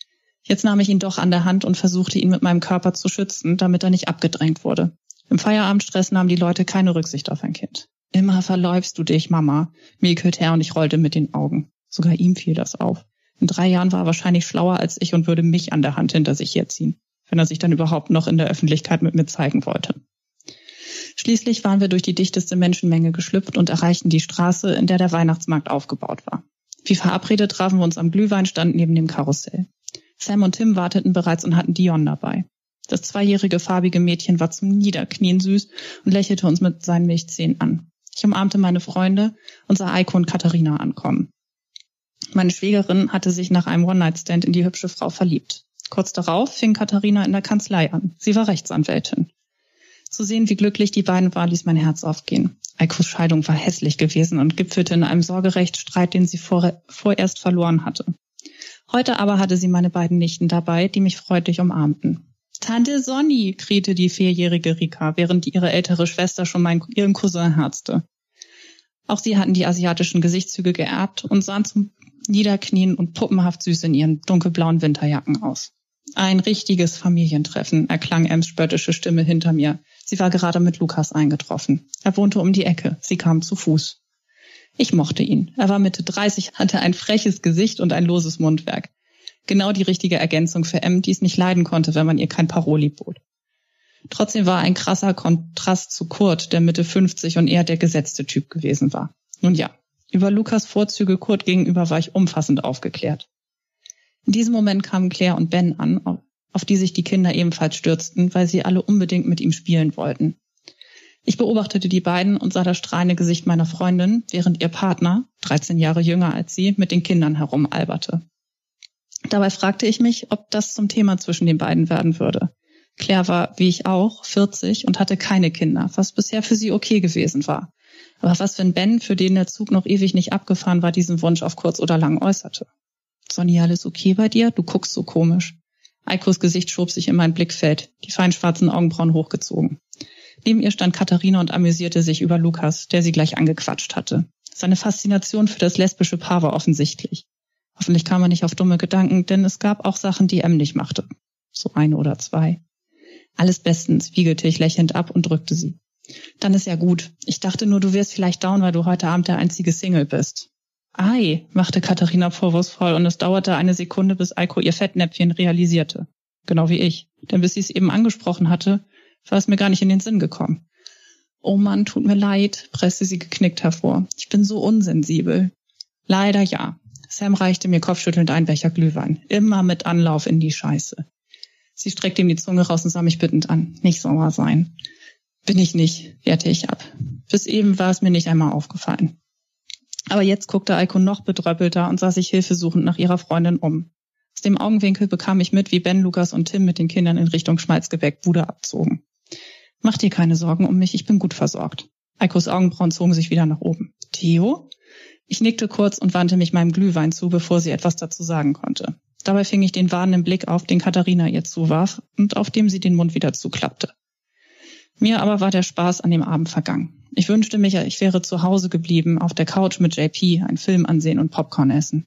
Jetzt nahm ich ihn doch an der Hand und versuchte ihn mit meinem Körper zu schützen, damit er nicht abgedrängt wurde. Im Feierabendstress nahmen die Leute keine Rücksicht auf ein Kind. Immer verläufst du dich, Mama, mäkelte er und ich rollte mit den Augen. Sogar ihm fiel das auf. In drei Jahren war er wahrscheinlich schlauer als ich und würde mich an der Hand hinter sich herziehen, wenn er sich dann überhaupt noch in der Öffentlichkeit mit mir zeigen wollte. Schließlich waren wir durch die dichteste Menschenmenge geschlüpft und erreichten die Straße, in der der Weihnachtsmarkt aufgebaut war. Wie verabredet trafen wir uns am Glühweinstand neben dem Karussell. Sam und Tim warteten bereits und hatten Dion dabei. Das zweijährige farbige Mädchen war zum Niederknien süß und lächelte uns mit seinen Milchzähnen an. Ich umarmte meine Freunde und sah Eiko und Katharina ankommen. Meine Schwägerin hatte sich nach einem One-Night-Stand in die hübsche Frau verliebt. Kurz darauf fing Katharina in der Kanzlei an. Sie war Rechtsanwältin. Zu sehen, wie glücklich die beiden waren, ließ mein Herz aufgehen. Eikos Scheidung war hässlich gewesen und gipfelte in einem Sorgerechtsstreit, den sie vorerst verloren hatte. Heute aber hatte sie meine beiden Nichten dabei, die mich freundlich umarmten. Tante Sonny, krähte die vierjährige Rika, während ihre ältere Schwester schon meinen, ihren Cousin herzte. Auch sie hatten die asiatischen Gesichtszüge geerbt und sahen zum Niederknien und puppenhaft süß in ihren dunkelblauen Winterjacken aus. Ein richtiges Familientreffen, erklang Ems spöttische Stimme hinter mir. Sie war gerade mit Lukas eingetroffen. Er wohnte um die Ecke. Sie kam zu Fuß. Ich mochte ihn. Er war Mitte 30, hatte ein freches Gesicht und ein loses Mundwerk. Genau die richtige Ergänzung für M, die es nicht leiden konnte, wenn man ihr kein Paroli bot. Trotzdem war ein krasser Kontrast zu Kurt, der Mitte 50 und eher der gesetzte Typ gewesen war. Nun ja, über Lukas Vorzüge Kurt gegenüber war ich umfassend aufgeklärt. In diesem Moment kamen Claire und Ben an, auf die sich die Kinder ebenfalls stürzten, weil sie alle unbedingt mit ihm spielen wollten. Ich beobachtete die beiden und sah das strahlende Gesicht meiner Freundin, während ihr Partner, 13 Jahre jünger als sie, mit den Kindern herumalberte. Dabei fragte ich mich, ob das zum Thema zwischen den beiden werden würde. Claire war, wie ich auch, 40 und hatte keine Kinder, was bisher für sie okay gewesen war. Aber was, wenn Ben, für den der Zug noch ewig nicht abgefahren war, diesen Wunsch auf kurz oder lang äußerte? Sonny, alles okay bei dir? Du guckst so komisch. Eikos Gesicht schob sich in mein Blickfeld, die fein schwarzen Augenbrauen hochgezogen. Neben ihr stand Katharina und amüsierte sich über Lukas, der sie gleich angequatscht hatte. Seine Faszination für das lesbische Paar war offensichtlich. Hoffentlich kam er nicht auf dumme Gedanken, denn es gab auch Sachen, die M nicht machte. So eine oder zwei. Alles bestens, wiegelte ich lächelnd ab und drückte sie. Dann ist ja gut. Ich dachte nur, du wirst vielleicht down, weil du heute Abend der einzige Single bist. Ei, machte Katharina vorwurfsvoll und es dauerte eine Sekunde, bis Eiko ihr Fettnäpfchen realisierte. Genau wie ich. Denn bis sie es eben angesprochen hatte, war es mir gar nicht in den Sinn gekommen. Oh Mann, tut mir leid, presste sie geknickt hervor. Ich bin so unsensibel. Leider ja. Sam reichte mir kopfschüttelnd einen Becher Glühwein. Immer mit Anlauf in die Scheiße. Sie streckte ihm die Zunge raus und sah mich bittend an. Nicht sauer sein. Bin ich nicht, wehrte ich ab. Bis eben war es mir nicht einmal aufgefallen. Aber jetzt guckte Eiko noch bedröppelter und sah sich hilfesuchend nach ihrer Freundin um. Aus dem Augenwinkel bekam ich mit, wie Ben, Lukas und Tim mit den Kindern in Richtung Schmalzgebäck Bude abzogen. Mach dir keine Sorgen um mich, ich bin gut versorgt. Eikos Augenbrauen zogen sich wieder nach oben. Theo? Ich nickte kurz und wandte mich meinem Glühwein zu, bevor sie etwas dazu sagen konnte. Dabei fing ich den warnenden Blick auf, den Katharina ihr zuwarf und auf dem sie den Mund wieder zuklappte. Mir aber war der Spaß an dem Abend vergangen. Ich wünschte mich, ich wäre zu Hause geblieben, auf der Couch mit JP, einen Film ansehen und Popcorn essen.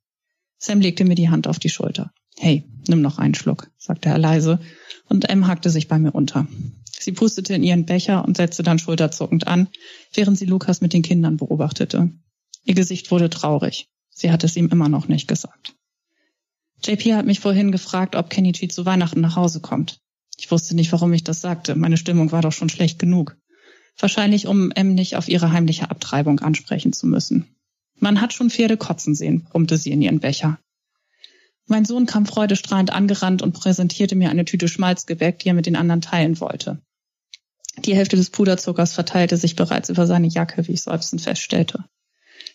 Sam legte mir die Hand auf die Schulter. Hey, nimm noch einen Schluck, sagte er leise, und M hackte sich bei mir unter. Sie pustete in ihren Becher und setzte dann schulterzuckend an, während sie Lukas mit den Kindern beobachtete. Ihr Gesicht wurde traurig. Sie hatte es ihm immer noch nicht gesagt. JP hat mich vorhin gefragt, ob Kenichi zu Weihnachten nach Hause kommt. Ich wusste nicht, warum ich das sagte. Meine Stimmung war doch schon schlecht genug. Wahrscheinlich, um M nicht auf ihre heimliche Abtreibung ansprechen zu müssen. Man hat schon Pferde kotzen sehen, brummte sie in ihren Becher. Mein Sohn kam freudestrahlend angerannt und präsentierte mir eine Tüte Schmalzgebäck, die er mit den anderen teilen wollte. Die Hälfte des Puderzuckers verteilte sich bereits über seine Jacke, wie ich seufzend feststellte.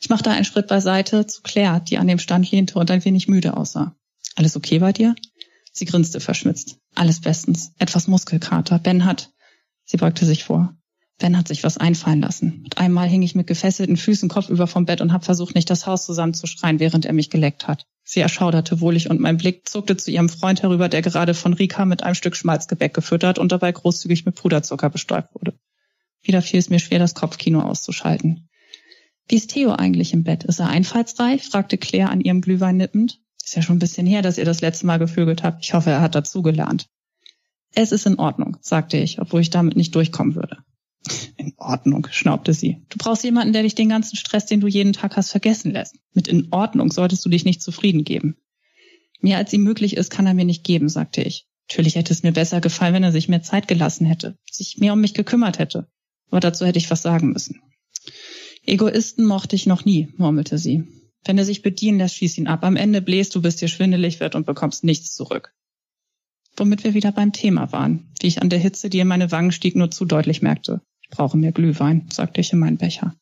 Ich machte einen Schritt beiseite zu Claire, die an dem Stand lehnte und ein wenig müde aussah. Alles okay bei dir? Sie grinste verschmitzt. Alles bestens. Etwas Muskelkater. Ben hat. Sie beugte sich vor. Ben hat sich was einfallen lassen. Mit einmal hing ich mit gefesselten Füßen kopfüber vom Bett und habe versucht, nicht das Haus zusammenzuschreien, während er mich geleckt hat. Sie erschauderte wohlig und mein Blick zuckte zu ihrem Freund herüber, der gerade von Rika mit einem Stück Schmalzgebäck gefüttert und dabei großzügig mit Puderzucker bestäubt wurde. Wieder fiel es mir schwer, das Kopfkino auszuschalten. Wie ist Theo eigentlich im Bett? Ist er einfallsreich? fragte Claire an ihrem Glühwein nippend. Ist ja schon ein bisschen her, dass ihr das letzte Mal gevögelt habt. Ich hoffe, er hat dazugelernt. Es ist in Ordnung, sagte ich, obwohl ich damit nicht durchkommen würde. In Ordnung, schnaubte sie. Du brauchst jemanden, der dich den ganzen Stress, den du jeden Tag hast, vergessen lässt. Mit in Ordnung solltest du dich nicht zufrieden geben. Mehr als ihm möglich ist, kann er mir nicht geben, sagte ich. Natürlich hätte es mir besser gefallen, wenn er sich mehr Zeit gelassen hätte, sich mehr um mich gekümmert hätte. Aber dazu hätte ich was sagen müssen. Egoisten mochte ich noch nie, murmelte sie. Wenn er sich bedienen lässt, schieß ihn ab. Am Ende bläst du, bis dir schwindelig wird und bekommst nichts zurück. Womit wir wieder beim Thema waren, wie ich an der Hitze, die in meine Wangen stieg, nur zu deutlich merkte. Brauche mehr Glühwein, sagte ich in meinen Becher.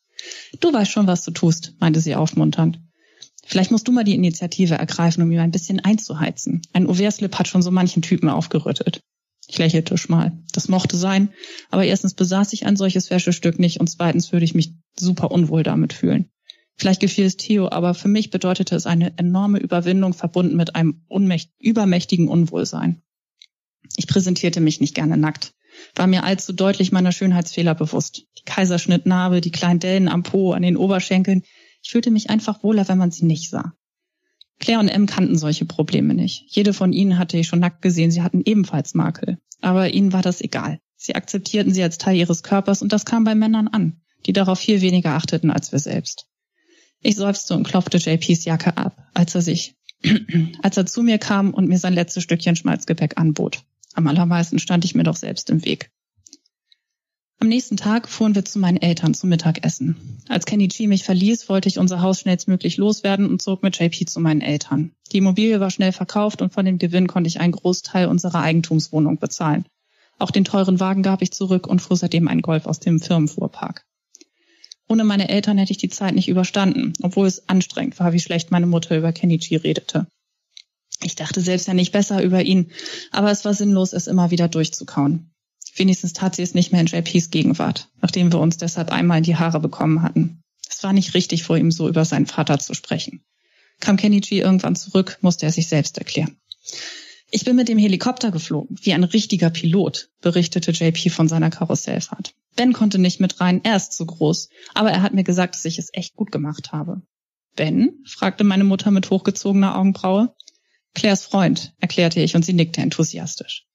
Du weißt schon, was du tust, meinte sie aufmunternd. Vielleicht musst du mal die Initiative ergreifen, um ihm ein bisschen einzuheizen. Ein Auverslip hat schon so manchen Typen aufgerüttelt. Ich lächelte schmal. Das mochte sein, aber erstens besaß ich ein solches Wäschestück nicht und zweitens würde ich mich super unwohl damit fühlen. Vielleicht gefiel es Theo, aber für mich bedeutete es eine enorme Überwindung verbunden mit einem übermächtigen Unwohlsein. Ich präsentierte mich nicht gerne nackt, war mir allzu deutlich meiner Schönheitsfehler bewusst. Die Kaiserschnittnarbe, die kleinen Dellen am Po, an den Oberschenkeln. Ich fühlte mich einfach wohler, wenn man sie nicht sah. Claire und M kannten solche Probleme nicht. Jede von ihnen hatte ich schon nackt gesehen, sie hatten ebenfalls Makel. Aber ihnen war das egal. Sie akzeptierten sie als Teil ihres Körpers und das kam bei Männern an, die darauf viel weniger achteten als wir selbst. Ich seufzte und klopfte JPs Jacke ab, als er sich, als er zu mir kam und mir sein letztes Stückchen Schmalzgepäck anbot. Am allermeisten stand ich mir doch selbst im Weg. Am nächsten Tag fuhren wir zu meinen Eltern zum Mittagessen. Als Kenichi mich verließ, wollte ich unser Haus schnellstmöglich loswerden und zog mit JP zu meinen Eltern. Die Immobilie war schnell verkauft und von dem Gewinn konnte ich einen Großteil unserer Eigentumswohnung bezahlen. Auch den teuren Wagen gab ich zurück und fuhr seitdem einen Golf aus dem Firmenfuhrpark. Ohne meine Eltern hätte ich die Zeit nicht überstanden, obwohl es anstrengend war, wie schlecht meine Mutter über Kenichi redete. Ich dachte selbst ja nicht besser über ihn, aber es war sinnlos, es immer wieder durchzukauen. Wenigstens tat sie es nicht mehr in JPs Gegenwart, nachdem wir uns deshalb einmal in die Haare bekommen hatten. Es war nicht richtig, vor ihm so über seinen Vater zu sprechen. Kam Kenichi irgendwann zurück, musste er sich selbst erklären. Ich bin mit dem Helikopter geflogen, wie ein richtiger Pilot, berichtete JP von seiner Karussellfahrt. Ben konnte nicht mit rein, er ist zu groß, aber er hat mir gesagt, dass ich es echt gut gemacht habe. Ben? fragte meine Mutter mit hochgezogener Augenbraue. Claires Freund, erklärte ich und sie nickte enthusiastisch.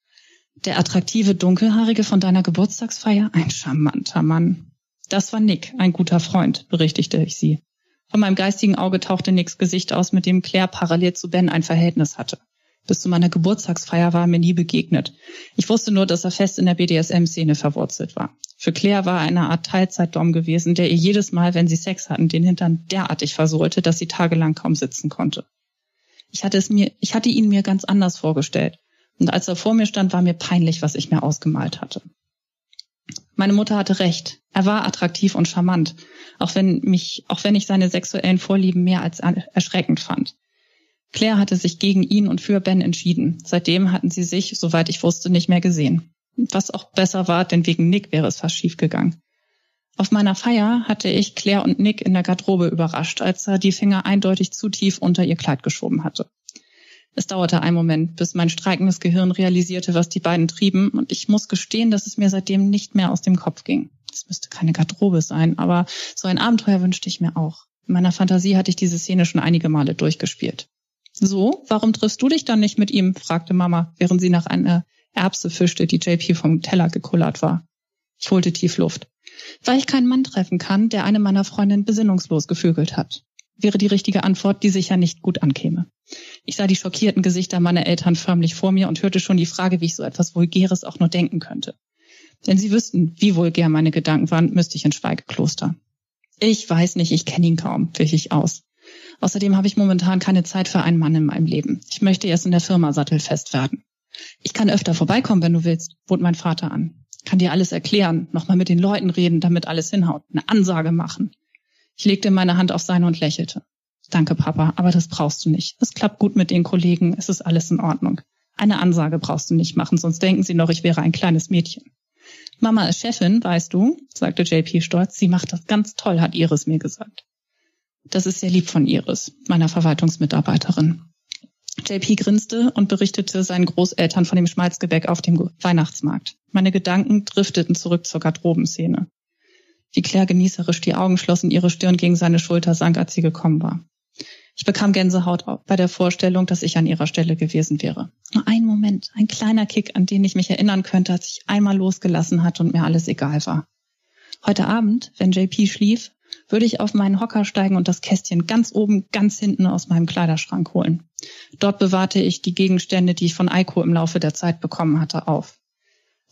Der attraktive Dunkelhaarige von deiner Geburtstagsfeier? Ein charmanter Mann. Das war Nick, ein guter Freund, berichtigte ich sie. Von meinem geistigen Auge tauchte Nicks Gesicht aus, mit dem Claire parallel zu Ben ein Verhältnis hatte. Bis zu meiner Geburtstagsfeier war er mir nie begegnet. Ich wusste nur, dass er fest in der BDSM-Szene verwurzelt war. Für Claire war er eine Art Teilzeitdom gewesen, der ihr jedes Mal, wenn sie Sex hatten, den Hintern derartig versohlte, dass sie tagelang kaum sitzen konnte. Ich hatte es mir, ich hatte ihn mir ganz anders vorgestellt. Und als er vor mir stand, war mir peinlich, was ich mir ausgemalt hatte. Meine Mutter hatte recht. Er war attraktiv und charmant, auch wenn mich, auch wenn ich seine sexuellen Vorlieben mehr als erschreckend fand. Claire hatte sich gegen ihn und für Ben entschieden. Seitdem hatten sie sich, soweit ich wusste, nicht mehr gesehen. Was auch besser war, denn wegen Nick wäre es fast schief gegangen. Auf meiner Feier hatte ich Claire und Nick in der Garderobe überrascht, als er die Finger eindeutig zu tief unter ihr Kleid geschoben hatte. Es dauerte einen Moment, bis mein streikendes Gehirn realisierte, was die beiden trieben, und ich muss gestehen, dass es mir seitdem nicht mehr aus dem Kopf ging. Es müsste keine Garderobe sein, aber so ein Abenteuer wünschte ich mir auch. In meiner Fantasie hatte ich diese Szene schon einige Male durchgespielt. So, warum triffst du dich dann nicht mit ihm? fragte Mama, während sie nach einer Erbse fischte, die JP vom Teller gekullert war. Ich holte tief Luft. Weil ich keinen Mann treffen kann, der eine meiner Freundinnen besinnungslos gefügelt hat. Wäre die richtige Antwort, die sicher nicht gut ankäme. Ich sah die schockierten Gesichter meiner Eltern förmlich vor mir und hörte schon die Frage, wie ich so etwas Vulgäres auch nur denken könnte. Wenn sie wüssten, wie vulgär meine Gedanken waren, müsste ich ins Schweigekloster. Ich weiß nicht, ich kenne ihn kaum, wich ich aus. Außerdem habe ich momentan keine Zeit für einen Mann in meinem Leben. Ich möchte erst in der Firma sattelfest werden. Ich kann öfter vorbeikommen, wenn du willst, bot mein Vater an. Kann dir alles erklären, nochmal mit den Leuten reden, damit alles hinhaut, eine Ansage machen. Ich legte meine Hand auf seine und lächelte. Danke, Papa, aber das brauchst du nicht. Es klappt gut mit den Kollegen, es ist alles in Ordnung. Eine Ansage brauchst du nicht machen, sonst denken sie noch, ich wäre ein kleines Mädchen. Mama ist Chefin, weißt du, sagte JP stolz. Sie macht das ganz toll, hat Iris mir gesagt. Das ist sehr lieb von Iris, meiner Verwaltungsmitarbeiterin. JP grinste und berichtete seinen Großeltern von dem Schmalzgebäck auf dem Weihnachtsmarkt. Meine Gedanken drifteten zurück zur Garderobenszene. Wie Claire genießerisch die Augen schloss und ihre Stirn gegen seine Schulter sank, als sie gekommen war. Ich bekam Gänsehaut bei der Vorstellung, dass ich an ihrer Stelle gewesen wäre. Nur ein Moment, ein kleiner Kick, an den ich mich erinnern könnte, als ich einmal losgelassen hatte und mir alles egal war. Heute Abend, wenn JP schlief, würde ich auf meinen Hocker steigen und das Kästchen ganz oben, ganz hinten aus meinem Kleiderschrank holen. Dort bewahrte ich die Gegenstände, die ich von Eiko im Laufe der Zeit bekommen hatte, auf.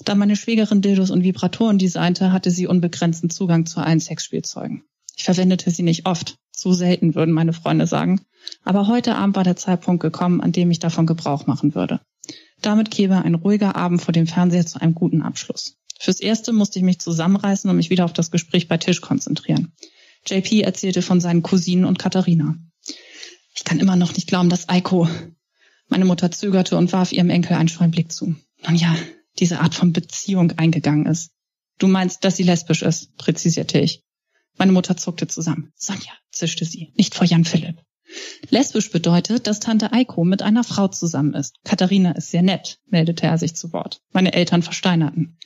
Da meine Schwägerin Dildos und Vibratoren designte, hatte sie unbegrenzten Zugang zu allen Sexspielzeugen. Ich verwendete sie nicht oft, zu selten würden meine Freunde sagen, aber heute Abend war der Zeitpunkt gekommen, an dem ich davon Gebrauch machen würde. Damit käme ein ruhiger Abend vor dem Fernseher zu einem guten Abschluss. Fürs Erste musste ich mich zusammenreißen und mich wieder auf das Gespräch bei Tisch konzentrieren. JP erzählte von seinen Cousinen und Katharina. Ich kann immer noch nicht glauben, dass Eiko. Meine Mutter zögerte und warf ihrem Enkel einen scheuen Blick zu. Nun ja, diese Art von Beziehung eingegangen ist. Du meinst, dass sie lesbisch ist, präzisierte ich. Meine Mutter zuckte zusammen. Sonja, zischte sie, nicht vor Jan Philipp. Lesbisch bedeutet, dass Tante Eiko mit einer Frau zusammen ist. Katharina ist sehr nett, meldete er sich zu Wort. Meine Eltern versteinerten.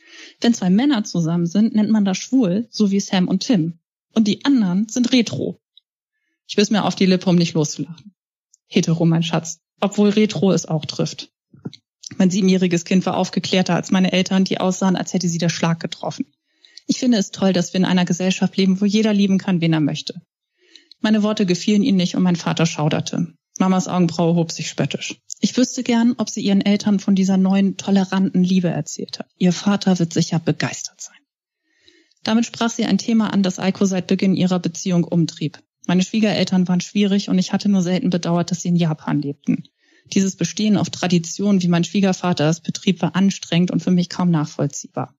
Wenn zwei Männer zusammen sind, nennt man das schwul, so wie Sam und Tim. Und die anderen sind retro. Ich biss mir auf die Lippe, um nicht loszulachen. Hetero, mein Schatz. Obwohl retro es auch trifft. Mein siebenjähriges Kind war aufgeklärter als meine Eltern, die aussahen, als hätte sie der Schlag getroffen. Ich finde es toll, dass wir in einer Gesellschaft leben, wo jeder lieben kann, wen er möchte. Meine Worte gefielen ihnen nicht und mein Vater schauderte. Mamas Augenbraue hob sich spöttisch. Ich wüsste gern, ob sie ihren Eltern von dieser neuen, toleranten Liebe erzählt hat. Ihr Vater wird sicher begeistert sein. Damit sprach sie ein Thema an, das Eiko seit Beginn ihrer Beziehung umtrieb. Meine Schwiegereltern waren schwierig und ich hatte nur selten bedauert, dass sie in Japan lebten. Dieses Bestehen auf Tradition, wie mein Schwiegervater es betrieb, war anstrengend und für mich kaum nachvollziehbar.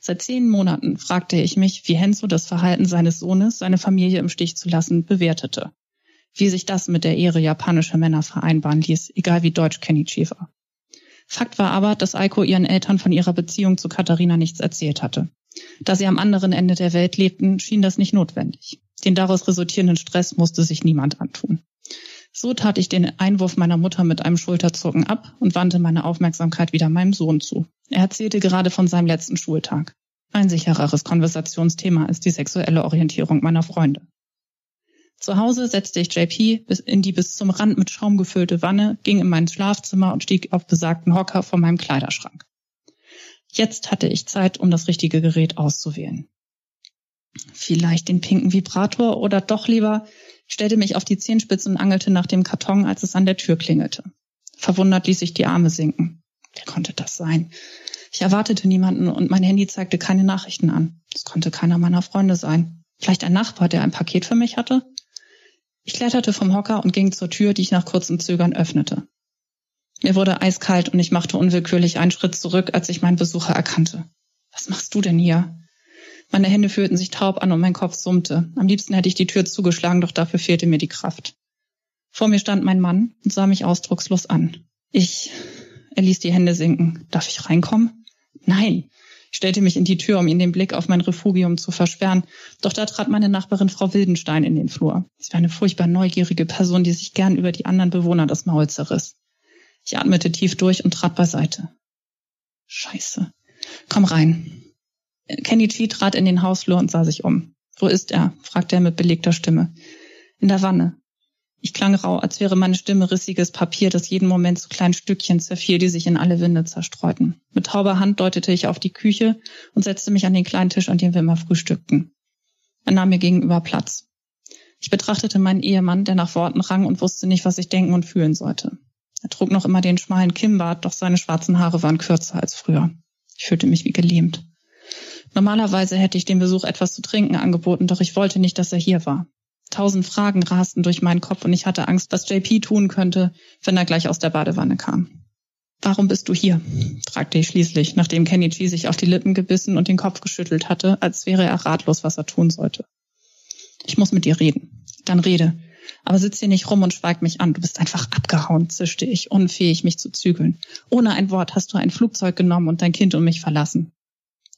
Seit zehn Monaten fragte ich mich, wie Henzo das Verhalten seines Sohnes, seine Familie im Stich zu lassen, bewertete. Wie sich das mit der Ehre japanischer Männer vereinbaren ließ, egal wie deutsch Kenny Chief war. Fakt war aber, dass Aiko ihren Eltern von ihrer Beziehung zu Katharina nichts erzählt hatte. Da sie am anderen Ende der Welt lebten, schien das nicht notwendig. Den daraus resultierenden Stress musste sich niemand antun. So tat ich den Einwurf meiner Mutter mit einem Schulterzucken ab und wandte meine Aufmerksamkeit wieder meinem Sohn zu. Er erzählte gerade von seinem letzten Schultag. Ein sichereres Konversationsthema ist die sexuelle Orientierung meiner Freunde. Zu Hause setzte ich JP in die bis zum Rand mit Schaum gefüllte Wanne, ging in mein Schlafzimmer und stieg auf besagten Hocker vor meinem Kleiderschrank. Jetzt hatte ich Zeit, um das richtige Gerät auszuwählen. Vielleicht den pinken Vibrator oder doch lieber, stellte mich auf die Zehenspitzen und angelte nach dem Karton, als es an der Tür klingelte. Verwundert ließ ich die Arme sinken. Wer konnte das sein? Ich erwartete niemanden und mein Handy zeigte keine Nachrichten an. Es konnte keiner meiner Freunde sein. Vielleicht ein Nachbar, der ein Paket für mich hatte? Ich kletterte vom Hocker und ging zur Tür, die ich nach kurzem Zögern öffnete. Mir wurde eiskalt und ich machte unwillkürlich einen Schritt zurück, als ich meinen Besucher erkannte. Was machst du denn hier? Meine Hände fühlten sich taub an und mein Kopf summte. Am liebsten hätte ich die Tür zugeschlagen, doch dafür fehlte mir die Kraft. Vor mir stand mein Mann und sah mich ausdruckslos an. Ich, er ließ die Hände sinken. Darf ich reinkommen? Nein. Ich stellte mich in die Tür, um ihn den Blick auf mein Refugium zu versperren. Doch da trat meine Nachbarin Frau Wildenstein in den Flur. Sie war eine furchtbar neugierige Person, die sich gern über die anderen Bewohner das Maul zerriss. Ich atmete tief durch und trat beiseite. Scheiße. Komm rein. Kenichi trat in den Hausflur und sah sich um. Wo ist er? fragte er mit belegter Stimme. In der Wanne. Ich klang rau, als wäre meine Stimme rissiges Papier, das jeden Moment zu kleinen Stückchen zerfiel, die sich in alle Winde zerstreuten. Mit tauber Hand deutete ich auf die Küche und setzte mich an den kleinen Tisch, an dem wir immer frühstückten. Er nahm mir gegenüber Platz. Ich betrachtete meinen Ehemann, der nach Worten rang und wusste nicht, was ich denken und fühlen sollte. Er trug noch immer den schmalen Kimmbart, doch seine schwarzen Haare waren kürzer als früher. Ich fühlte mich wie gelähmt. Normalerweise hätte ich dem Besuch etwas zu trinken angeboten, doch ich wollte nicht, dass er hier war. Tausend Fragen rasten durch meinen Kopf und ich hatte Angst, was JP tun könnte, wenn er gleich aus der Badewanne kam. Warum bist du hier? fragte ich schließlich, nachdem Kenichi sich auf die Lippen gebissen und den Kopf geschüttelt hatte, als wäre er ratlos, was er tun sollte. Ich muss mit dir reden. Dann rede. Aber sitz hier nicht rum und schweig mich an. Du bist einfach abgehauen, zischte ich, unfähig, mich zu zügeln. Ohne ein Wort hast du ein Flugzeug genommen und dein Kind und mich verlassen.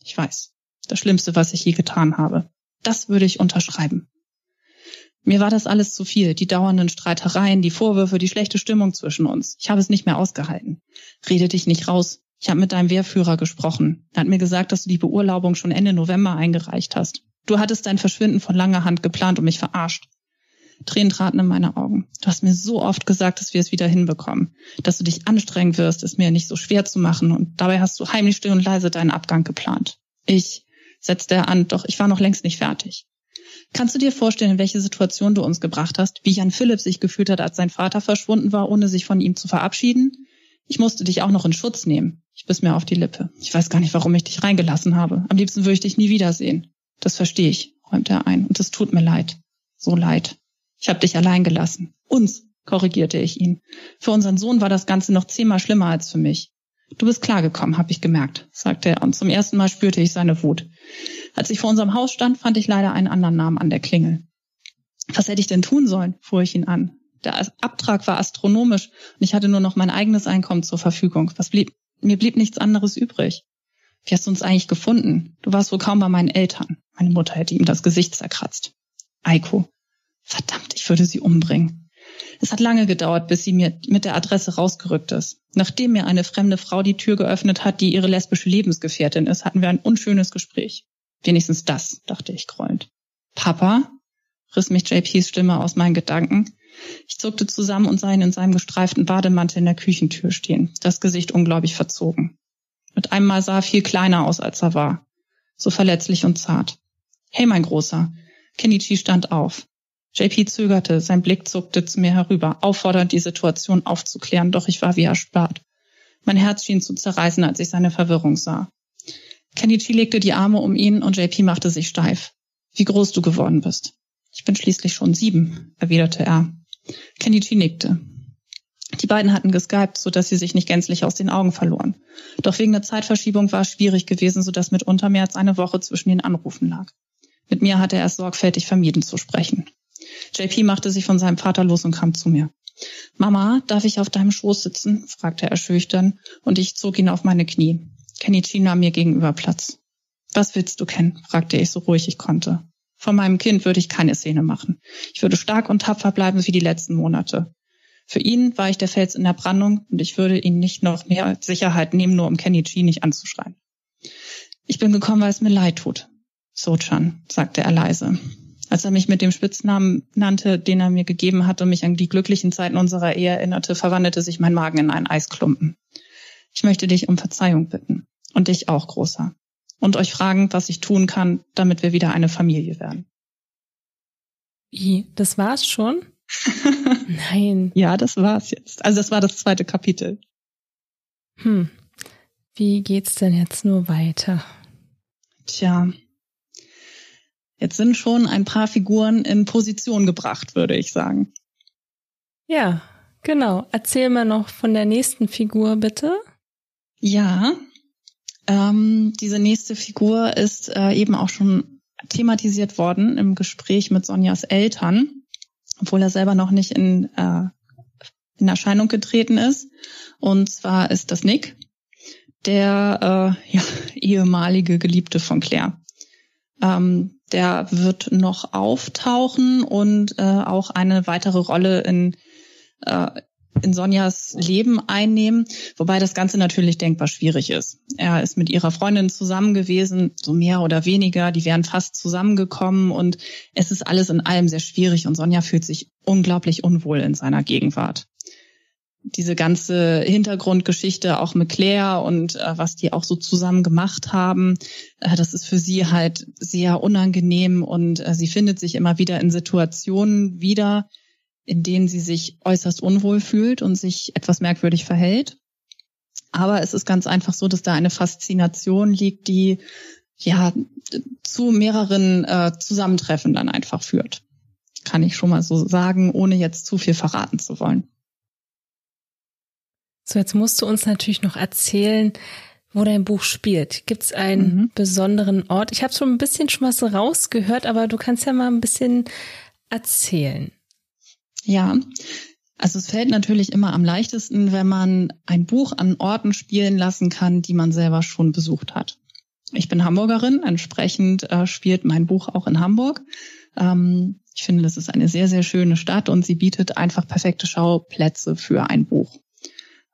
Ich weiß. Das Schlimmste, was ich je getan habe. Das würde ich unterschreiben. Mir war das alles zu viel, die dauernden Streitereien, die Vorwürfe, die schlechte Stimmung zwischen uns. Ich habe es nicht mehr ausgehalten. Rede dich nicht raus. Ich habe mit deinem Wehrführer gesprochen. Er hat mir gesagt, dass du die Beurlaubung schon Ende November eingereicht hast. Du hattest dein Verschwinden von langer Hand geplant und mich verarscht. Tränen traten in meine Augen. Du hast mir so oft gesagt, dass wir es wieder hinbekommen. Dass du dich anstrengen wirst, es mir nicht so schwer zu machen. Und dabei hast du heimlich still und leise deinen Abgang geplant. Ich, setzte er an, doch ich war noch längst nicht fertig. Kannst du dir vorstellen, in welche Situation du uns gebracht hast, wie Jan Philipp sich gefühlt hat, als sein Vater verschwunden war, ohne sich von ihm zu verabschieden? Ich musste dich auch noch in Schutz nehmen. Ich biss mir auf die Lippe. Ich weiß gar nicht, warum ich dich reingelassen habe. Am liebsten würde ich dich nie wiedersehen. Das verstehe ich, räumte er ein. Und es tut mir leid. So leid. Ich habe dich allein gelassen. Uns, korrigierte ich ihn. Für unseren Sohn war das Ganze noch zehnmal schlimmer als für mich. Du bist klargekommen, habe ich gemerkt, sagte er, und zum ersten Mal spürte ich seine Wut. Als ich vor unserem Haus stand, fand ich leider einen anderen Namen an der Klingel. Was hätte ich denn tun sollen? fuhr ich ihn an. Der Abtrag war astronomisch und ich hatte nur noch mein eigenes Einkommen zur Verfügung. Was blieb? Mir blieb nichts anderes übrig. Wie hast du uns eigentlich gefunden? Du warst wohl kaum bei meinen Eltern. Meine Mutter hätte ihm das Gesicht zerkratzt. Eiko. Verdammt, ich würde sie umbringen. Es hat lange gedauert, bis sie mir mit der Adresse rausgerückt ist. Nachdem mir eine fremde Frau die Tür geöffnet hat, die ihre lesbische Lebensgefährtin ist, hatten wir ein unschönes Gespräch. Wenigstens das, dachte ich grollend. Papa? riss mich JPs Stimme aus meinen Gedanken. Ich zuckte zusammen und sah ihn in seinem gestreiften Bademantel in der Küchentür stehen, das Gesicht unglaublich verzogen. Mit einem Mal sah er viel kleiner aus, als er war. So verletzlich und zart. Hey, mein Großer. Kenichi stand auf. JP zögerte, sein Blick zuckte zu mir herüber, auffordernd, die Situation aufzuklären, doch ich war wie erstarrt. Mein Herz schien zu zerreißen, als ich seine Verwirrung sah. Kenichi legte die Arme um ihn und JP machte sich steif. Wie groß du geworden bist. Ich bin schließlich schon sieben, erwiderte er. Kenichi nickte. Die beiden hatten geskypt, so dass sie sich nicht gänzlich aus den Augen verloren. Doch wegen der Zeitverschiebung war es schwierig gewesen, so dass mitunter mehr als eine Woche zwischen den Anrufen lag. Mit mir hatte er es sorgfältig vermieden zu sprechen. JP machte sich von seinem Vater los und kam zu mir. Mama, darf ich auf deinem Schoß sitzen? fragte er schüchtern, und ich zog ihn auf meine Knie. Kenichi nahm mir gegenüber Platz. Was willst du, Ken? fragte ich so ruhig ich konnte. Von meinem Kind würde ich keine Szene machen. Ich würde stark und tapfer bleiben wie die letzten Monate. Für ihn war ich der Fels in der Brandung und ich würde ihn nicht noch mehr Sicherheit nehmen, nur um Kenichi nicht anzuschreien. Ich bin gekommen, weil es mir leid tut. Sochan, sagte er leise. Als er mich mit dem Spitznamen nannte, den er mir gegeben hatte und mich an die glücklichen Zeiten unserer Ehe erinnerte, verwandelte sich mein Magen in einen Eisklumpen. Ich möchte dich um Verzeihung bitten. Und dich auch, Großer. Und euch fragen, was ich tun kann, damit wir wieder eine Familie werden. Wie? Das war's schon? Nein. Ja, das war's jetzt. Also das war das zweite Kapitel. Hm. Wie geht's denn jetzt nur weiter? Tja. Jetzt sind schon ein paar Figuren in Position gebracht, würde ich sagen. Ja, genau. Erzähl mal noch von der nächsten Figur, bitte. Ja, ähm, diese nächste Figur ist äh, eben auch schon thematisiert worden im Gespräch mit Sonjas Eltern, obwohl er selber noch nicht in, äh, in Erscheinung getreten ist. Und zwar ist das Nick, der äh, ja, ehemalige Geliebte von Claire. Ähm, der wird noch auftauchen und äh, auch eine weitere Rolle in äh, in Sonjas Leben einnehmen, wobei das Ganze natürlich denkbar schwierig ist. Er ist mit ihrer Freundin zusammen gewesen, so mehr oder weniger, die wären fast zusammengekommen und es ist alles in allem sehr schwierig und Sonja fühlt sich unglaublich unwohl in seiner Gegenwart. Diese ganze Hintergrundgeschichte auch mit Claire und äh, was die auch so zusammen gemacht haben, äh, das ist für sie halt sehr unangenehm und äh, sie findet sich immer wieder in Situationen wieder, in denen sie sich äußerst unwohl fühlt und sich etwas merkwürdig verhält. Aber es ist ganz einfach so, dass da eine Faszination liegt, die ja zu mehreren äh, Zusammentreffen dann einfach führt. Kann ich schon mal so sagen, ohne jetzt zu viel verraten zu wollen. So, jetzt musst du uns natürlich noch erzählen, wo dein Buch spielt. Gibt es einen mhm. besonderen Ort? Ich habe schon ein bisschen schon was rausgehört, aber du kannst ja mal ein bisschen erzählen. Ja, also es fällt natürlich immer am leichtesten, wenn man ein Buch an Orten spielen lassen kann, die man selber schon besucht hat. Ich bin Hamburgerin, entsprechend äh, spielt mein Buch auch in Hamburg. Ähm, ich finde, das ist eine sehr, sehr schöne Stadt und sie bietet einfach perfekte Schauplätze für ein Buch.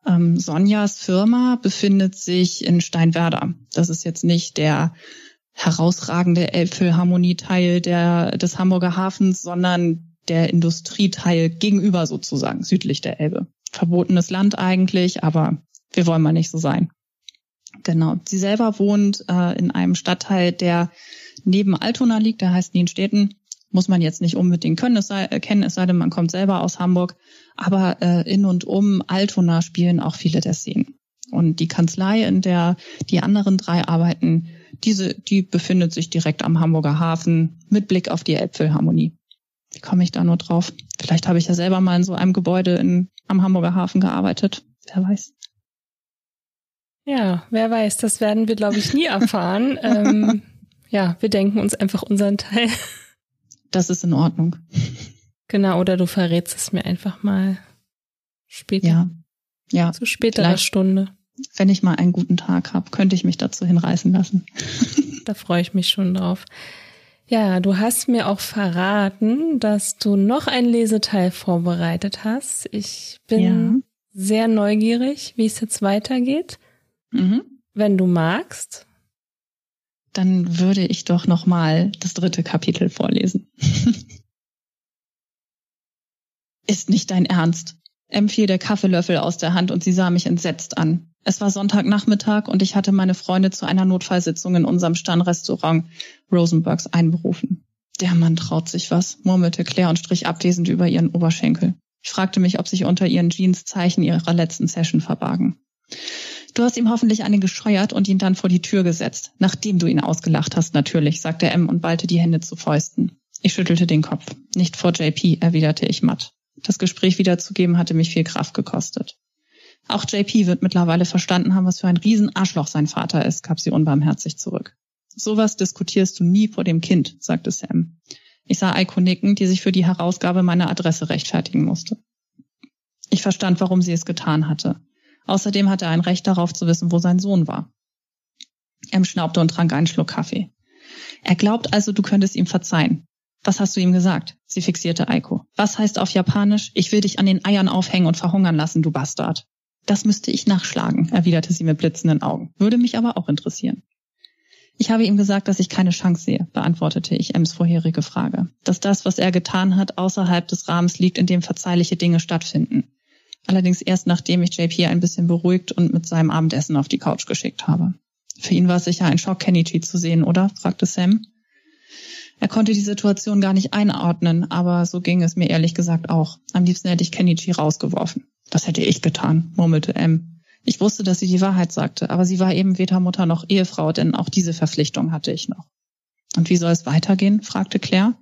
Ähm, Sonjas Firma befindet sich in Steinwerder. Das ist jetzt nicht der herausragende Elbphilharmonie-Teil des Hamburger Hafens, sondern der Industrieteil gegenüber sozusagen, südlich der Elbe. Verbotenes Land eigentlich, aber wir wollen mal nicht so sein. Genau. Sie selber wohnt äh, in einem Stadtteil, der neben Altona liegt, der heißt Nienstädten. Muss man jetzt nicht unbedingt können, es sei, äh, kennen, es sei denn, man kommt selber aus Hamburg. Aber äh, in und um Altona spielen auch viele der Szenen. Und die Kanzlei, in der die anderen drei arbeiten, diese, die befindet sich direkt am Hamburger Hafen mit Blick auf die Elbphilharmonie. Wie komme ich da nur drauf? Vielleicht habe ich ja selber mal in so einem Gebäude in, am Hamburger Hafen gearbeitet. Wer weiß. Ja, wer weiß. Das werden wir, glaube ich, nie erfahren. ähm, ja, wir denken uns einfach unseren Teil. Das ist in Ordnung. Genau, oder du verrätst es mir einfach mal später. Ja. Ja. Zu späterer Stunde. Wenn ich mal einen guten Tag habe, könnte ich mich dazu hinreißen lassen. da freue ich mich schon drauf. Ja, du hast mir auch verraten, dass du noch ein Leseteil vorbereitet hast. Ich bin ja. sehr neugierig, wie es jetzt weitergeht. Mhm. Wenn du magst. Dann würde ich doch noch mal das dritte Kapitel vorlesen. Ist nicht dein Ernst? empfiel der Kaffeelöffel aus der Hand und sie sah mich entsetzt an. Es war Sonntagnachmittag und ich hatte meine Freunde zu einer Notfallsitzung in unserem Stammrestaurant Rosenbergs einberufen. Der Mann traut sich was, murmelte Claire und strich abwesend über ihren Oberschenkel. Ich fragte mich, ob sich unter ihren Jeans Zeichen ihrer letzten Session verbargen. Du hast ihm hoffentlich eine gescheuert und ihn dann vor die Tür gesetzt, nachdem du ihn ausgelacht hast, natürlich, sagte M und ballte die Hände zu Fäusten. Ich schüttelte den Kopf. Nicht vor JP, erwiderte ich matt. Das Gespräch wiederzugeben hatte mich viel Kraft gekostet. Auch JP wird mittlerweile verstanden haben, was für ein Riesenarschloch sein Vater ist, gab sie unbarmherzig zurück. Sowas diskutierst du nie vor dem Kind, sagte Sam. Ich sah Eiko nicken, die sich für die Herausgabe meiner Adresse rechtfertigen musste. Ich verstand, warum sie es getan hatte. Außerdem hatte er ein Recht darauf zu wissen, wo sein Sohn war. M schnaubte und trank einen Schluck Kaffee. Er glaubt also, du könntest ihm verzeihen. Was hast du ihm gesagt? Sie fixierte Eiko. Was heißt auf Japanisch, ich will dich an den Eiern aufhängen und verhungern lassen, du Bastard? Das müsste ich nachschlagen, erwiderte sie mit blitzenden Augen. Würde mich aber auch interessieren. Ich habe ihm gesagt, dass ich keine Chance sehe, beantwortete ich Ems vorherige Frage. Dass das, was er getan hat, außerhalb des Rahmens liegt, in dem verzeihliche Dinge stattfinden. Allerdings erst nachdem ich JP ein bisschen beruhigt und mit seinem Abendessen auf die Couch geschickt habe. Für ihn war es sicher ein Schock, Kenichi zu sehen, oder? fragte Sam. Er konnte die Situation gar nicht einordnen, aber so ging es mir ehrlich gesagt auch. Am liebsten hätte ich Kenichi rausgeworfen. Das hätte ich getan, murmelte M. Ich wusste, dass sie die Wahrheit sagte, aber sie war eben weder Mutter noch Ehefrau, denn auch diese Verpflichtung hatte ich noch. Und wie soll es weitergehen? fragte Claire.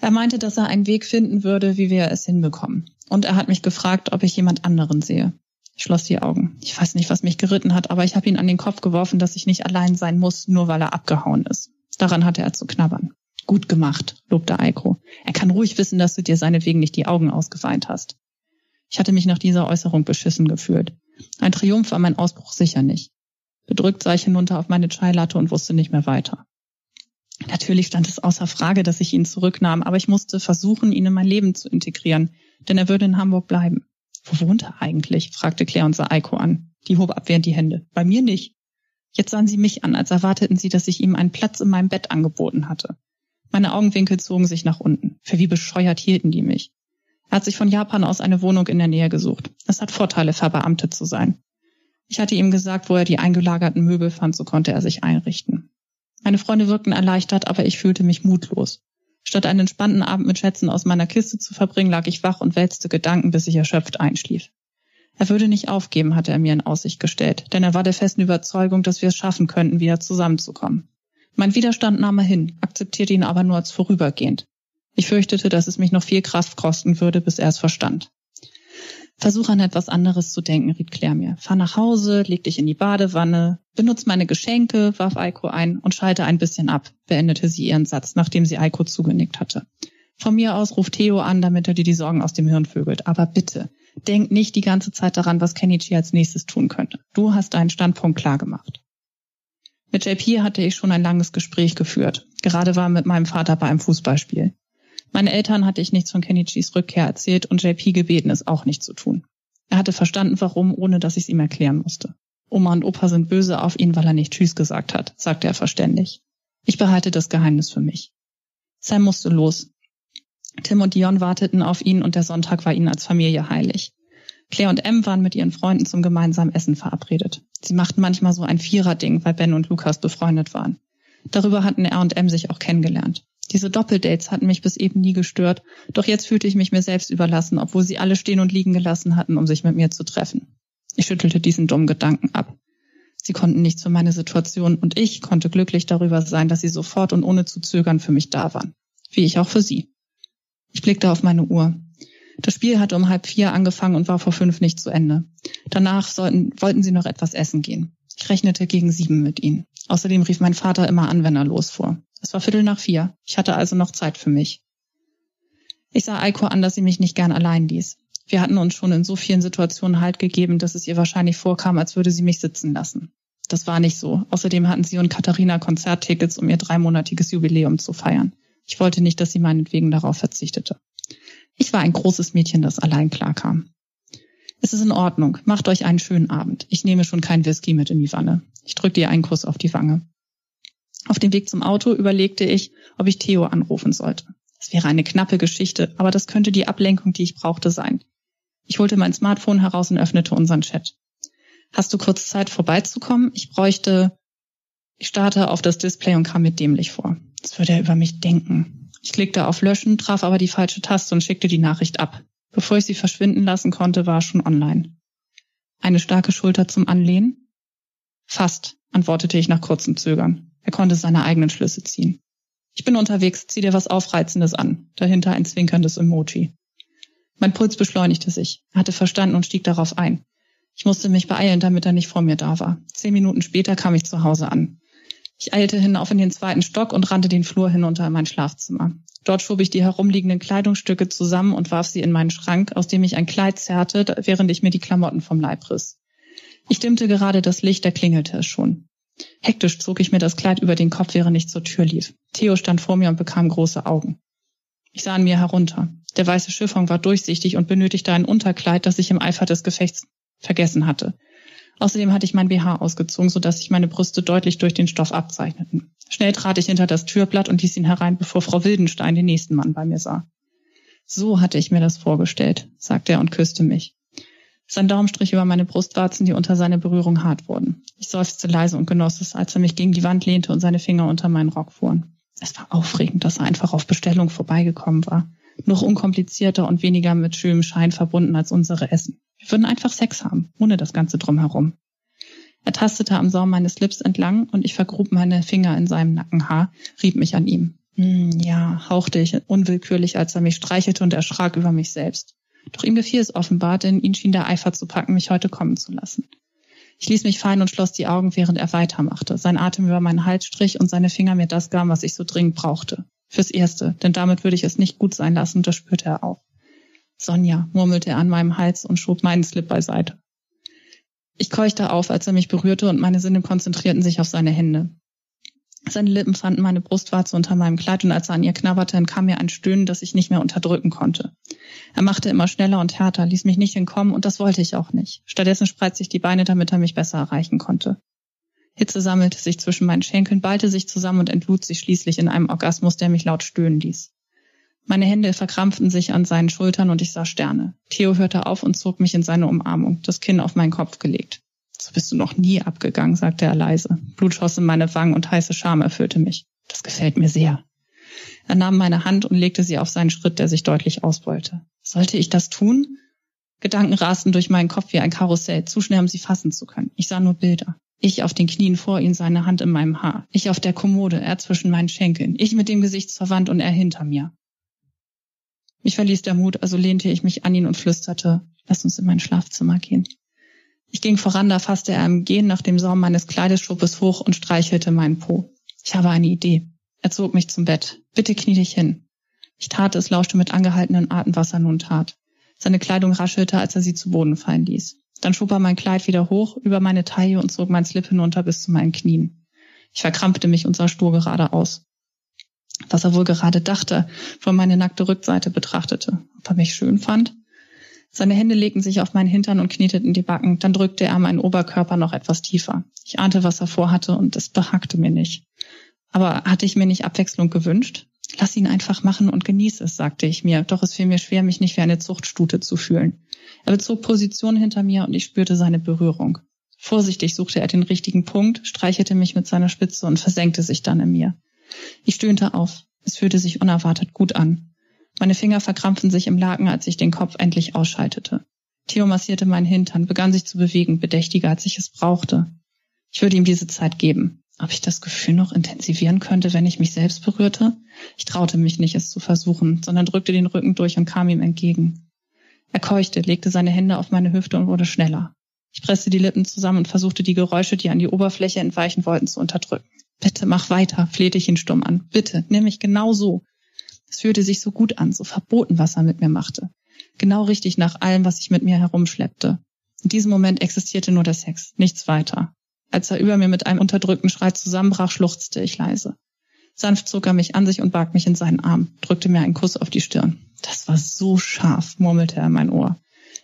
Er meinte, dass er einen Weg finden würde, wie wir es hinbekommen. Und er hat mich gefragt, ob ich jemand anderen sehe. Ich schloss die Augen. Ich weiß nicht, was mich geritten hat, aber ich habe ihn an den Kopf geworfen, dass ich nicht allein sein muss, nur weil er abgehauen ist. Daran hatte er zu knabbern. Gut gemacht, lobte Eiko. Er kann ruhig wissen, dass du dir seinetwegen nicht die Augen ausgeweint hast. Ich hatte mich nach dieser Äußerung beschissen gefühlt. Ein Triumph war mein Ausbruch sicher nicht. Bedrückt sah ich hinunter auf meine Chai-Latte und wusste nicht mehr weiter. Natürlich stand es außer Frage, dass ich ihn zurücknahm, aber ich musste versuchen, ihn in mein Leben zu integrieren, denn er würde in Hamburg bleiben. Wo wohnt er eigentlich? fragte Claire und sah Eiko an. Die hob abwehrend die Hände. Bei mir nicht. Jetzt sahen sie mich an, als erwarteten sie, dass ich ihm einen Platz in meinem Bett angeboten hatte. Meine Augenwinkel zogen sich nach unten. Für wie bescheuert hielten die mich. Er hat sich von Japan aus eine Wohnung in der Nähe gesucht. Es hat Vorteile, verbeamtet zu sein. Ich hatte ihm gesagt, wo er die eingelagerten Möbel fand, so konnte er sich einrichten. Meine Freunde wirkten erleichtert, aber ich fühlte mich mutlos. Statt einen entspannten Abend mit Schätzen aus meiner Kiste zu verbringen, lag ich wach und wälzte Gedanken, bis ich erschöpft einschlief. Er würde nicht aufgeben, hatte er mir in Aussicht gestellt, denn er war der festen Überzeugung, dass wir es schaffen könnten, wieder zusammenzukommen. Mein Widerstand nahm er hin, akzeptierte ihn aber nur als vorübergehend. Ich fürchtete, dass es mich noch viel Kraft kosten würde, bis er es verstand. Versuch an etwas anderes zu denken, riet Claire mir. Fahr nach Hause, leg dich in die Badewanne, benutz meine Geschenke, warf Eiko ein und schalte ein bisschen ab, beendete sie ihren Satz, nachdem sie Eiko zugenickt hatte. Von mir aus ruft Theo an, damit er dir die Sorgen aus dem Hirn vögelt. Aber bitte, denk nicht die ganze Zeit daran, was Kenichi als nächstes tun könnte. Du hast deinen Standpunkt klar gemacht. Mit JP hatte ich schon ein langes Gespräch geführt. Gerade war mit meinem Vater bei einem Fußballspiel. Meine Eltern hatte ich nichts von Kenichis Rückkehr erzählt und JP gebeten, es auch nicht zu tun. Er hatte verstanden, warum, ohne dass ich es ihm erklären musste. Oma und Opa sind böse auf ihn, weil er nicht Tschüss gesagt hat, sagte er verständig. Ich behalte das Geheimnis für mich. Sam musste los. Tim und Dion warteten auf ihn und der Sonntag war ihnen als Familie heilig. Claire und Em waren mit ihren Freunden zum gemeinsamen Essen verabredet. Sie machten manchmal so ein Vierer-Ding, weil Ben und Lukas befreundet waren. Darüber hatten er und Em sich auch kennengelernt. Diese Doppeldates hatten mich bis eben nie gestört, doch jetzt fühlte ich mich mir selbst überlassen, obwohl sie alle stehen und liegen gelassen hatten, um sich mit mir zu treffen. Ich schüttelte diesen dummen Gedanken ab. Sie konnten nichts für meine Situation und ich konnte glücklich darüber sein, dass sie sofort und ohne zu zögern für mich da waren. Wie ich auch für sie. Ich blickte auf meine Uhr. Das Spiel hatte um halb vier angefangen und war vor fünf nicht zu Ende. Danach sollten, wollten sie noch etwas essen gehen. Ich rechnete gegen sieben mit ihnen. Außerdem rief mein Vater immer an, wenn er losfuhr. Es war Viertel nach vier. Ich hatte also noch Zeit für mich. Ich sah Eiko an, dass sie mich nicht gern allein ließ. Wir hatten uns schon in so vielen Situationen Halt gegeben, dass es ihr wahrscheinlich vorkam, als würde sie mich sitzen lassen. Das war nicht so. Außerdem hatten sie und Katharina Konzerttickets, um ihr dreimonatiges Jubiläum zu feiern. Ich wollte nicht, dass sie meinetwegen darauf verzichtete. Ich war ein großes Mädchen, das allein klarkam. Es ist in Ordnung. Macht euch einen schönen Abend. Ich nehme schon kein Whisky mit in die Wanne. Ich drückte ihr einen Kuss auf die Wange. Auf dem Weg zum Auto überlegte ich, ob ich Theo anrufen sollte. Es wäre eine knappe Geschichte, aber das könnte die Ablenkung, die ich brauchte, sein. Ich holte mein Smartphone heraus und öffnete unseren Chat. Hast du kurz Zeit vorbeizukommen? Ich bräuchte. Ich starte auf das Display und kam mir dämlich vor. Das würde er über mich denken. Ich klickte auf Löschen, traf aber die falsche Taste und schickte die Nachricht ab. Bevor ich sie verschwinden lassen konnte, war er schon online. Eine starke Schulter zum Anlehnen? Fast, antwortete ich nach kurzem Zögern. Er konnte seine eigenen Schlüsse ziehen. Ich bin unterwegs, zieh dir was Aufreizendes an. Dahinter ein zwinkerndes Emoji. Mein Puls beschleunigte sich. Er hatte verstanden und stieg darauf ein. Ich musste mich beeilen, damit er nicht vor mir da war. Zehn Minuten später kam ich zu Hause an. Ich eilte hinauf in den zweiten Stock und rannte den Flur hinunter in mein Schlafzimmer. Dort schob ich die herumliegenden Kleidungsstücke zusammen und warf sie in meinen Schrank, aus dem ich ein Kleid zerrte, während ich mir die Klamotten vom Leib riss. Ich dimmte gerade das Licht, da klingelte es schon. Hektisch zog ich mir das Kleid über den Kopf, während ich zur Tür lief. Theo stand vor mir und bekam große Augen. Ich sah an mir herunter. Der weiße Chiffon war durchsichtig und benötigte ein Unterkleid, das ich im Eifer des Gefechts vergessen hatte. Außerdem hatte ich mein BH ausgezogen, sodass sich meine Brüste deutlich durch den Stoff abzeichneten. Schnell trat ich hinter das Türblatt und ließ ihn herein, bevor Frau Wildenstein den nächsten Mann bei mir sah. So hatte ich mir das vorgestellt, sagte er und küsste mich. Sein Daumen strich über meine Brustwarzen, die unter seiner Berührung hart wurden. Ich seufzte leise und genoss es, als er mich gegen die Wand lehnte und seine Finger unter meinen Rock fuhren. Es war aufregend, dass er einfach auf Bestellung vorbeigekommen war. Noch unkomplizierter und weniger mit schönem Schein verbunden als unsere Essen. Wir würden einfach Sex haben, ohne das Ganze drumherum. Er tastete am Saum meines Lips entlang und ich vergrub meine Finger in seinem Nackenhaar, rieb mich an ihm. Hm, ja, hauchte ich unwillkürlich, als er mich streichelte und erschrak über mich selbst. Doch ihm gefiel es offenbar, denn ihn schien der Eifer zu packen, mich heute kommen zu lassen. Ich ließ mich fallen und schloss die Augen, während er weitermachte. Sein Atem über meinen Hals strich und seine Finger mir das gaben, was ich so dringend brauchte. Fürs Erste, denn damit würde ich es nicht gut sein lassen, das spürte er auch. Sonja, murmelte er an meinem Hals und schob meinen Slip beiseite. Ich keuchte auf, als er mich berührte und meine Sinne konzentrierten sich auf seine Hände. Seine Lippen fanden meine Brustwarze unter meinem Kleid und als er an ihr knabberte, entkam mir ein Stöhnen, das ich nicht mehr unterdrücken konnte. Er machte immer schneller und härter, ließ mich nicht entkommen und das wollte ich auch nicht. Stattdessen spreizte ich die Beine, damit er mich besser erreichen konnte. Hitze sammelte sich zwischen meinen Schenkeln, ballte sich zusammen und entlud sich schließlich in einem Orgasmus, der mich laut stöhnen ließ. Meine Hände verkrampften sich an seinen Schultern und ich sah Sterne. Theo hörte auf und zog mich in seine Umarmung, das Kinn auf meinen Kopf gelegt. So bist du noch nie abgegangen, sagte er leise. Blut schoss in meine Wangen und heiße Scham erfüllte mich. Das gefällt mir sehr. Er nahm meine Hand und legte sie auf seinen Schritt, der sich deutlich ausbeulte. Sollte ich das tun? Gedanken rasten durch meinen Kopf wie ein Karussell, zu schnell, um sie fassen zu können. Ich sah nur Bilder. Ich auf den Knien vor ihm, seine Hand in meinem Haar. Ich auf der Kommode, er zwischen meinen Schenkeln. Ich mit dem Gesicht zur Wand und er hinter mir. Mich verließ der Mut, also lehnte ich mich an ihn und flüsterte, lass uns in mein Schlafzimmer gehen. Ich ging voran, da fasste er im Gehen nach dem Saum meines Kleidesschuppes hoch und streichelte meinen Po. Ich habe eine Idee. Er zog mich zum Bett. Bitte knie dich hin. Ich tat es, lauschte mit angehaltenen Atem, was er nun tat. Seine Kleidung raschelte, als er sie zu Boden fallen ließ. Dann schob er mein Kleid wieder hoch über meine Taille und zog mein Slip hinunter bis zu meinen Knien. Ich verkrampfte mich und sah stur geradeaus. Was er wohl gerade dachte, von meine nackte Rückseite betrachtete. Ob er mich schön fand? Seine Hände legten sich auf meinen Hintern und knieteten die Backen. Dann drückte er meinen Oberkörper noch etwas tiefer. Ich ahnte, was er vorhatte, und es behagte mir nicht. Aber hatte ich mir nicht Abwechslung gewünscht? Lass ihn einfach machen und genieß es, sagte ich mir. Doch es fiel mir schwer, mich nicht wie eine Zuchtstute zu fühlen. Er bezog Position hinter mir und ich spürte seine Berührung. Vorsichtig suchte er den richtigen Punkt, streichelte mich mit seiner Spitze und versenkte sich dann in mir. Ich stöhnte auf. Es fühlte sich unerwartet gut an. Meine Finger verkrampften sich im Laken, als ich den Kopf endlich ausschaltete. Theo massierte meinen Hintern, begann sich zu bewegen, bedächtiger, als ich es brauchte. Ich würde ihm diese Zeit geben. Ob ich das Gefühl noch intensivieren könnte, wenn ich mich selbst berührte? Ich traute mich nicht, es zu versuchen, sondern drückte den Rücken durch und kam ihm entgegen. Er keuchte, legte seine Hände auf meine Hüfte und wurde schneller. Ich presste die Lippen zusammen und versuchte die Geräusche, die an die Oberfläche entweichen wollten, zu unterdrücken. Bitte mach weiter, flehte ich ihn stumm an. Bitte, nimm mich genau so. Es fühlte sich so gut an, so verboten, was er mit mir machte. Genau richtig nach allem, was ich mit mir herumschleppte. In diesem Moment existierte nur der Sex, nichts weiter. Als er über mir mit einem unterdrückten Schrei zusammenbrach, schluchzte ich leise. Sanft zog er mich an sich und barg mich in seinen Arm, drückte mir einen Kuss auf die Stirn. Das war so scharf, murmelte er in mein Ohr.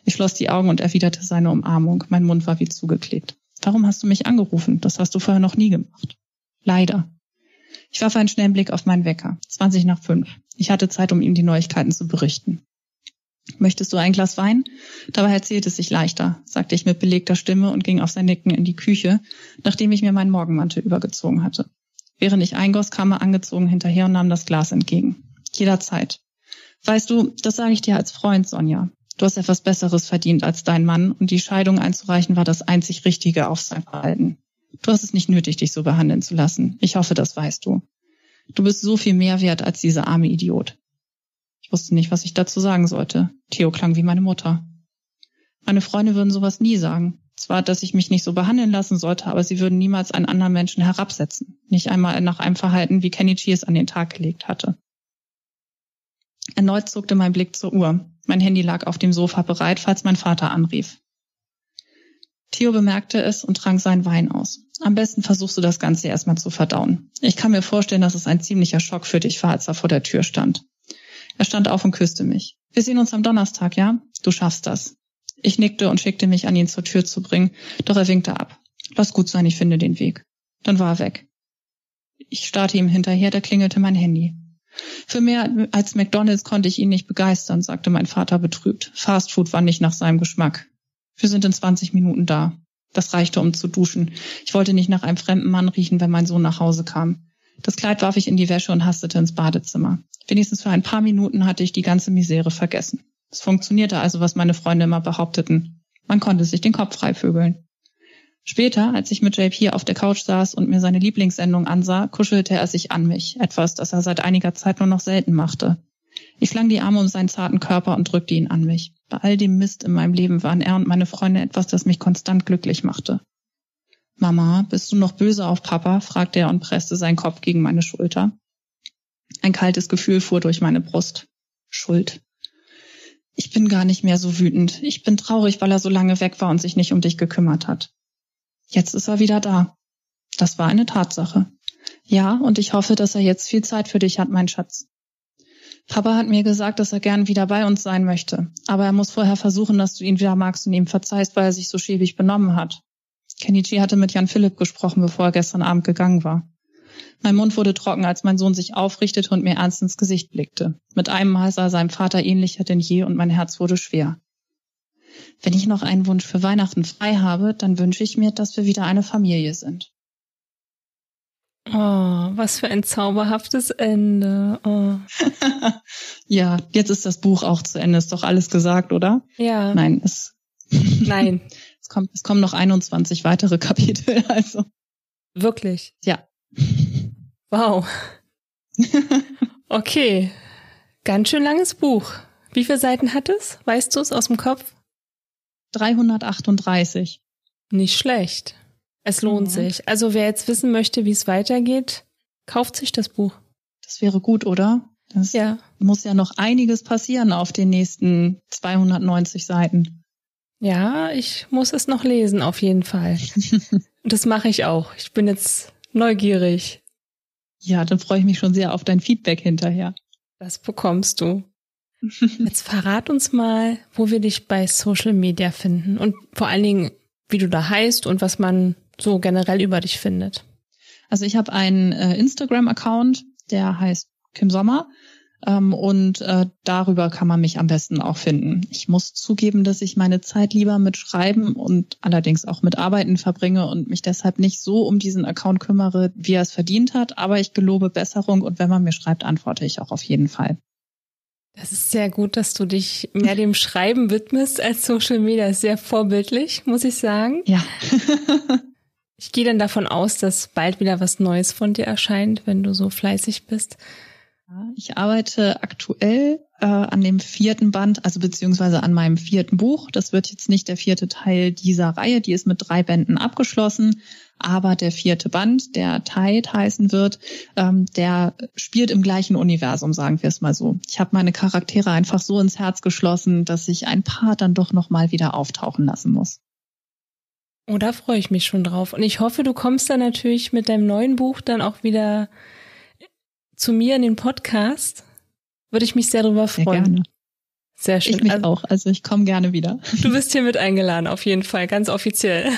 Ich schloss die Augen und erwiderte seine Umarmung. Mein Mund war wie zugeklebt. Warum hast du mich angerufen? Das hast du vorher noch nie gemacht. Leider. Ich warf einen schnellen Blick auf meinen Wecker. 20 nach fünf. Ich hatte Zeit, um ihm die Neuigkeiten zu berichten. Möchtest du ein Glas Wein? Dabei erzählt es sich leichter, sagte ich mit belegter Stimme und ging auf sein Nicken in die Küche, nachdem ich mir meinen Morgenmantel übergezogen hatte. Während ich eingoss, kam er angezogen hinterher und nahm das Glas entgegen. Jederzeit. Weißt du, das sage ich dir als Freund, Sonja. Du hast etwas Besseres verdient als dein Mann und die Scheidung einzureichen war das einzig Richtige auf sein Verhalten. Du hast es nicht nötig, dich so behandeln zu lassen. Ich hoffe, das weißt du. Du bist so viel mehr wert als dieser arme Idiot. Ich wusste nicht, was ich dazu sagen sollte. Theo klang wie meine Mutter. Meine Freunde würden sowas nie sagen. Zwar, dass ich mich nicht so behandeln lassen sollte, aber sie würden niemals einen anderen Menschen herabsetzen. Nicht einmal nach einem Verhalten, wie Kenny G es an den Tag gelegt hatte. Erneut zuckte mein Blick zur Uhr. Mein Handy lag auf dem Sofa bereit, falls mein Vater anrief. Theo bemerkte es und trank seinen Wein aus. Am besten versuchst du das Ganze erstmal zu verdauen. Ich kann mir vorstellen, dass es ein ziemlicher Schock für dich war, als er vor der Tür stand. Er stand auf und küsste mich. Wir sehen uns am Donnerstag, ja? Du schaffst das. Ich nickte und schickte mich an ihn zur Tür zu bringen, doch er winkte ab. Lass gut sein, ich finde den Weg. Dann war er weg. Ich starrte ihm hinterher, da klingelte mein Handy. Für mehr als McDonalds konnte ich ihn nicht begeistern, sagte mein Vater betrübt. Fastfood war nicht nach seinem Geschmack. Wir sind in 20 Minuten da. Das reichte, um zu duschen. Ich wollte nicht nach einem fremden Mann riechen, wenn mein Sohn nach Hause kam. Das Kleid warf ich in die Wäsche und hastete ins Badezimmer. Wenigstens für ein paar Minuten hatte ich die ganze Misere vergessen. Es funktionierte also, was meine Freunde immer behaupteten. Man konnte sich den Kopf freivögeln. Später, als ich mit JP auf der Couch saß und mir seine Lieblingssendung ansah, kuschelte er sich an mich, etwas, das er seit einiger Zeit nur noch selten machte. Ich schlang die Arme um seinen zarten Körper und drückte ihn an mich. Bei all dem Mist in meinem Leben waren er und meine Freunde etwas, das mich konstant glücklich machte. Mama, bist du noch böse auf Papa? fragte er und presste seinen Kopf gegen meine Schulter. Ein kaltes Gefühl fuhr durch meine Brust. Schuld. Ich bin gar nicht mehr so wütend. Ich bin traurig, weil er so lange weg war und sich nicht um dich gekümmert hat. Jetzt ist er wieder da. Das war eine Tatsache. Ja, und ich hoffe, dass er jetzt viel Zeit für dich hat, mein Schatz. Papa hat mir gesagt, dass er gern wieder bei uns sein möchte. Aber er muss vorher versuchen, dass du ihn wieder magst und ihm verzeihst, weil er sich so schäbig benommen hat. Kenichi hatte mit Jan Philipp gesprochen, bevor er gestern Abend gegangen war. Mein Mund wurde trocken, als mein Sohn sich aufrichtete und mir ernst ins Gesicht blickte. Mit einem Mal sah er seinem Vater ähnlicher denn je und mein Herz wurde schwer. Wenn ich noch einen Wunsch für Weihnachten frei habe, dann wünsche ich mir, dass wir wieder eine Familie sind. Oh, was für ein zauberhaftes Ende. Oh. ja, jetzt ist das Buch auch zu Ende. Ist doch alles gesagt, oder? Ja. Nein, es. Nein. es, kommt, es kommen noch 21 weitere Kapitel, also. Wirklich? Ja. Wow. Okay. Ganz schön langes Buch. Wie viele Seiten hat es? Weißt du es aus dem Kopf? 338. Nicht schlecht. Es lohnt mhm. sich. Also wer jetzt wissen möchte, wie es weitergeht, kauft sich das Buch. Das wäre gut, oder? Das ja. muss ja noch einiges passieren auf den nächsten 290 Seiten. Ja, ich muss es noch lesen, auf jeden Fall. das mache ich auch. Ich bin jetzt neugierig. Ja, dann freue ich mich schon sehr auf dein Feedback hinterher. Das bekommst du. Jetzt verrat uns mal, wo wir dich bei Social Media finden und vor allen Dingen, wie du da heißt und was man so generell über dich findet. Also ich habe einen äh, Instagram-Account, der heißt Kim Sommer. Ähm, und äh, darüber kann man mich am besten auch finden. Ich muss zugeben, dass ich meine Zeit lieber mit Schreiben und allerdings auch mit Arbeiten verbringe und mich deshalb nicht so um diesen Account kümmere, wie er es verdient hat. Aber ich gelobe Besserung und wenn man mir schreibt, antworte ich auch auf jeden Fall. Das ist sehr gut, dass du dich mehr dem Schreiben widmest als Social Media. Sehr vorbildlich, muss ich sagen. Ja. ich gehe dann davon aus, dass bald wieder was Neues von dir erscheint, wenn du so fleißig bist. Ich arbeite aktuell äh, an dem vierten Band, also beziehungsweise an meinem vierten Buch. Das wird jetzt nicht der vierte Teil dieser Reihe, die ist mit drei Bänden abgeschlossen. Aber der vierte Band, der Tide heißen wird, ähm, der spielt im gleichen Universum, sagen wir es mal so. Ich habe meine Charaktere einfach so ins Herz geschlossen, dass ich ein paar dann doch noch mal wieder auftauchen lassen muss. Oh, da freue ich mich schon drauf. Und ich hoffe, du kommst dann natürlich mit deinem neuen Buch dann auch wieder zu mir in den Podcast. Würde ich mich sehr darüber freuen. Sehr, gerne. sehr schön. Ich mich also, auch. Also ich komme gerne wieder. Du bist hier mit eingeladen, auf jeden Fall, ganz offiziell.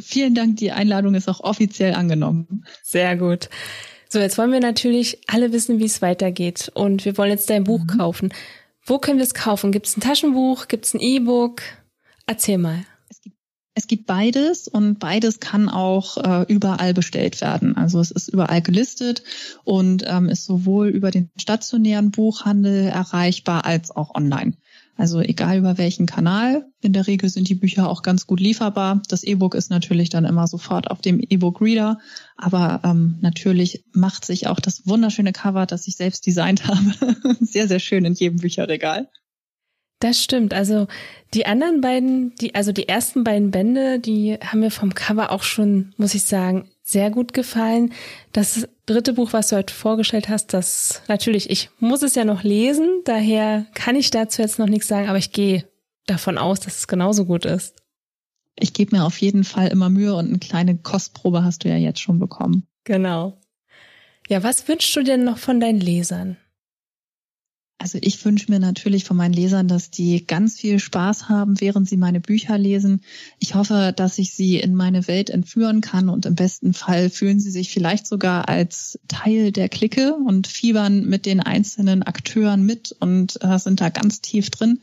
Vielen Dank, die Einladung ist auch offiziell angenommen. Sehr gut. So, jetzt wollen wir natürlich alle wissen, wie es weitergeht. Und wir wollen jetzt dein Buch mhm. kaufen. Wo können wir es kaufen? Gibt es ein Taschenbuch? Gibt es ein E-Book? Erzähl mal. Es gibt beides und beides kann auch äh, überall bestellt werden. Also es ist überall gelistet und ähm, ist sowohl über den stationären Buchhandel erreichbar als auch online. Also egal über welchen Kanal. In der Regel sind die Bücher auch ganz gut lieferbar. Das E-Book ist natürlich dann immer sofort auf dem E-Book-Reader. Aber ähm, natürlich macht sich auch das wunderschöne Cover, das ich selbst designt habe, sehr, sehr schön in jedem Bücherregal. Das stimmt. Also die anderen beiden, die, also die ersten beiden Bände, die haben mir vom Cover auch schon, muss ich sagen, sehr gut gefallen. Das dritte Buch, was du heute vorgestellt hast, das natürlich, ich muss es ja noch lesen, daher kann ich dazu jetzt noch nichts sagen, aber ich gehe davon aus, dass es genauso gut ist. Ich gebe mir auf jeden Fall immer Mühe und eine kleine Kostprobe hast du ja jetzt schon bekommen. Genau. Ja, was wünschst du denn noch von deinen Lesern? Also ich wünsche mir natürlich von meinen Lesern, dass die ganz viel Spaß haben, während sie meine Bücher lesen. Ich hoffe, dass ich sie in meine Welt entführen kann und im besten Fall fühlen sie sich vielleicht sogar als Teil der Clique und fiebern mit den einzelnen Akteuren mit und äh, sind da ganz tief drin.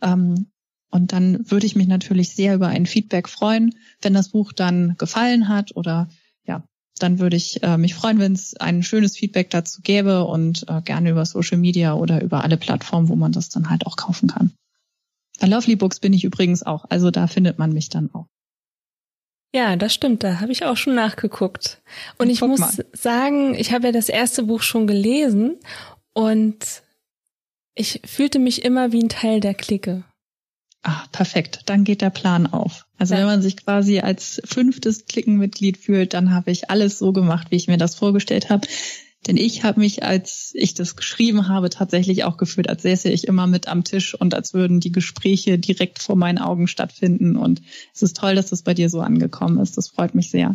Ähm, und dann würde ich mich natürlich sehr über ein Feedback freuen, wenn das Buch dann gefallen hat oder dann würde ich äh, mich freuen, wenn es ein schönes Feedback dazu gäbe und äh, gerne über Social Media oder über alle Plattformen, wo man das dann halt auch kaufen kann. Bei Lovely Books bin ich übrigens auch, also da findet man mich dann auch. Ja, das stimmt, da habe ich auch schon nachgeguckt. Und ich, ich muss mal. sagen, ich habe ja das erste Buch schon gelesen und ich fühlte mich immer wie ein Teil der Clique. Ah, perfekt. Dann geht der Plan auf. Also ja. wenn man sich quasi als fünftes Klickenmitglied fühlt, dann habe ich alles so gemacht, wie ich mir das vorgestellt habe. Denn ich habe mich, als ich das geschrieben habe, tatsächlich auch gefühlt, als säße ich immer mit am Tisch und als würden die Gespräche direkt vor meinen Augen stattfinden. Und es ist toll, dass das bei dir so angekommen ist. Das freut mich sehr.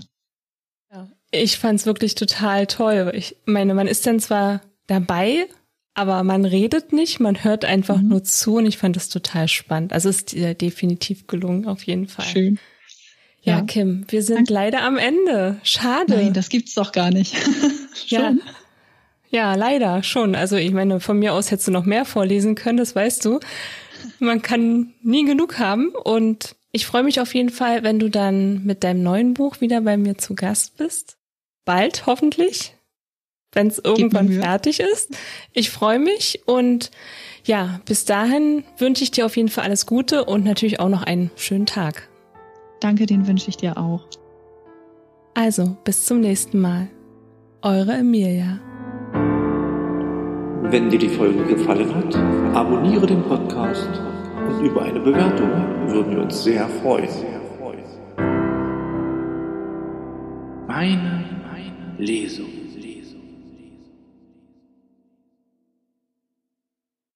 Ja, ich fand es wirklich total toll. Ich meine, man ist dann zwar dabei, aber man redet nicht, man hört einfach mhm. nur zu und ich fand das total spannend. Also ist dir definitiv gelungen, auf jeden Fall. Schön. Ja, ja Kim, wir sind Danke. leider am Ende. Schade. Nein, das gibt's doch gar nicht. ja. Ja, leider schon. Also ich meine, von mir aus hättest du noch mehr vorlesen können, das weißt du. Man kann nie genug haben und ich freue mich auf jeden Fall, wenn du dann mit deinem neuen Buch wieder bei mir zu Gast bist. Bald, hoffentlich wenn es irgendwann fertig ist. Ich freue mich und ja, bis dahin wünsche ich dir auf jeden Fall alles Gute und natürlich auch noch einen schönen Tag. Danke, den wünsche ich dir auch. Also, bis zum nächsten Mal. Eure Emilia. Wenn dir die Folge gefallen hat, abonniere den Podcast und über eine Bewertung würden wir uns sehr freuen. Meine, meine Lesung.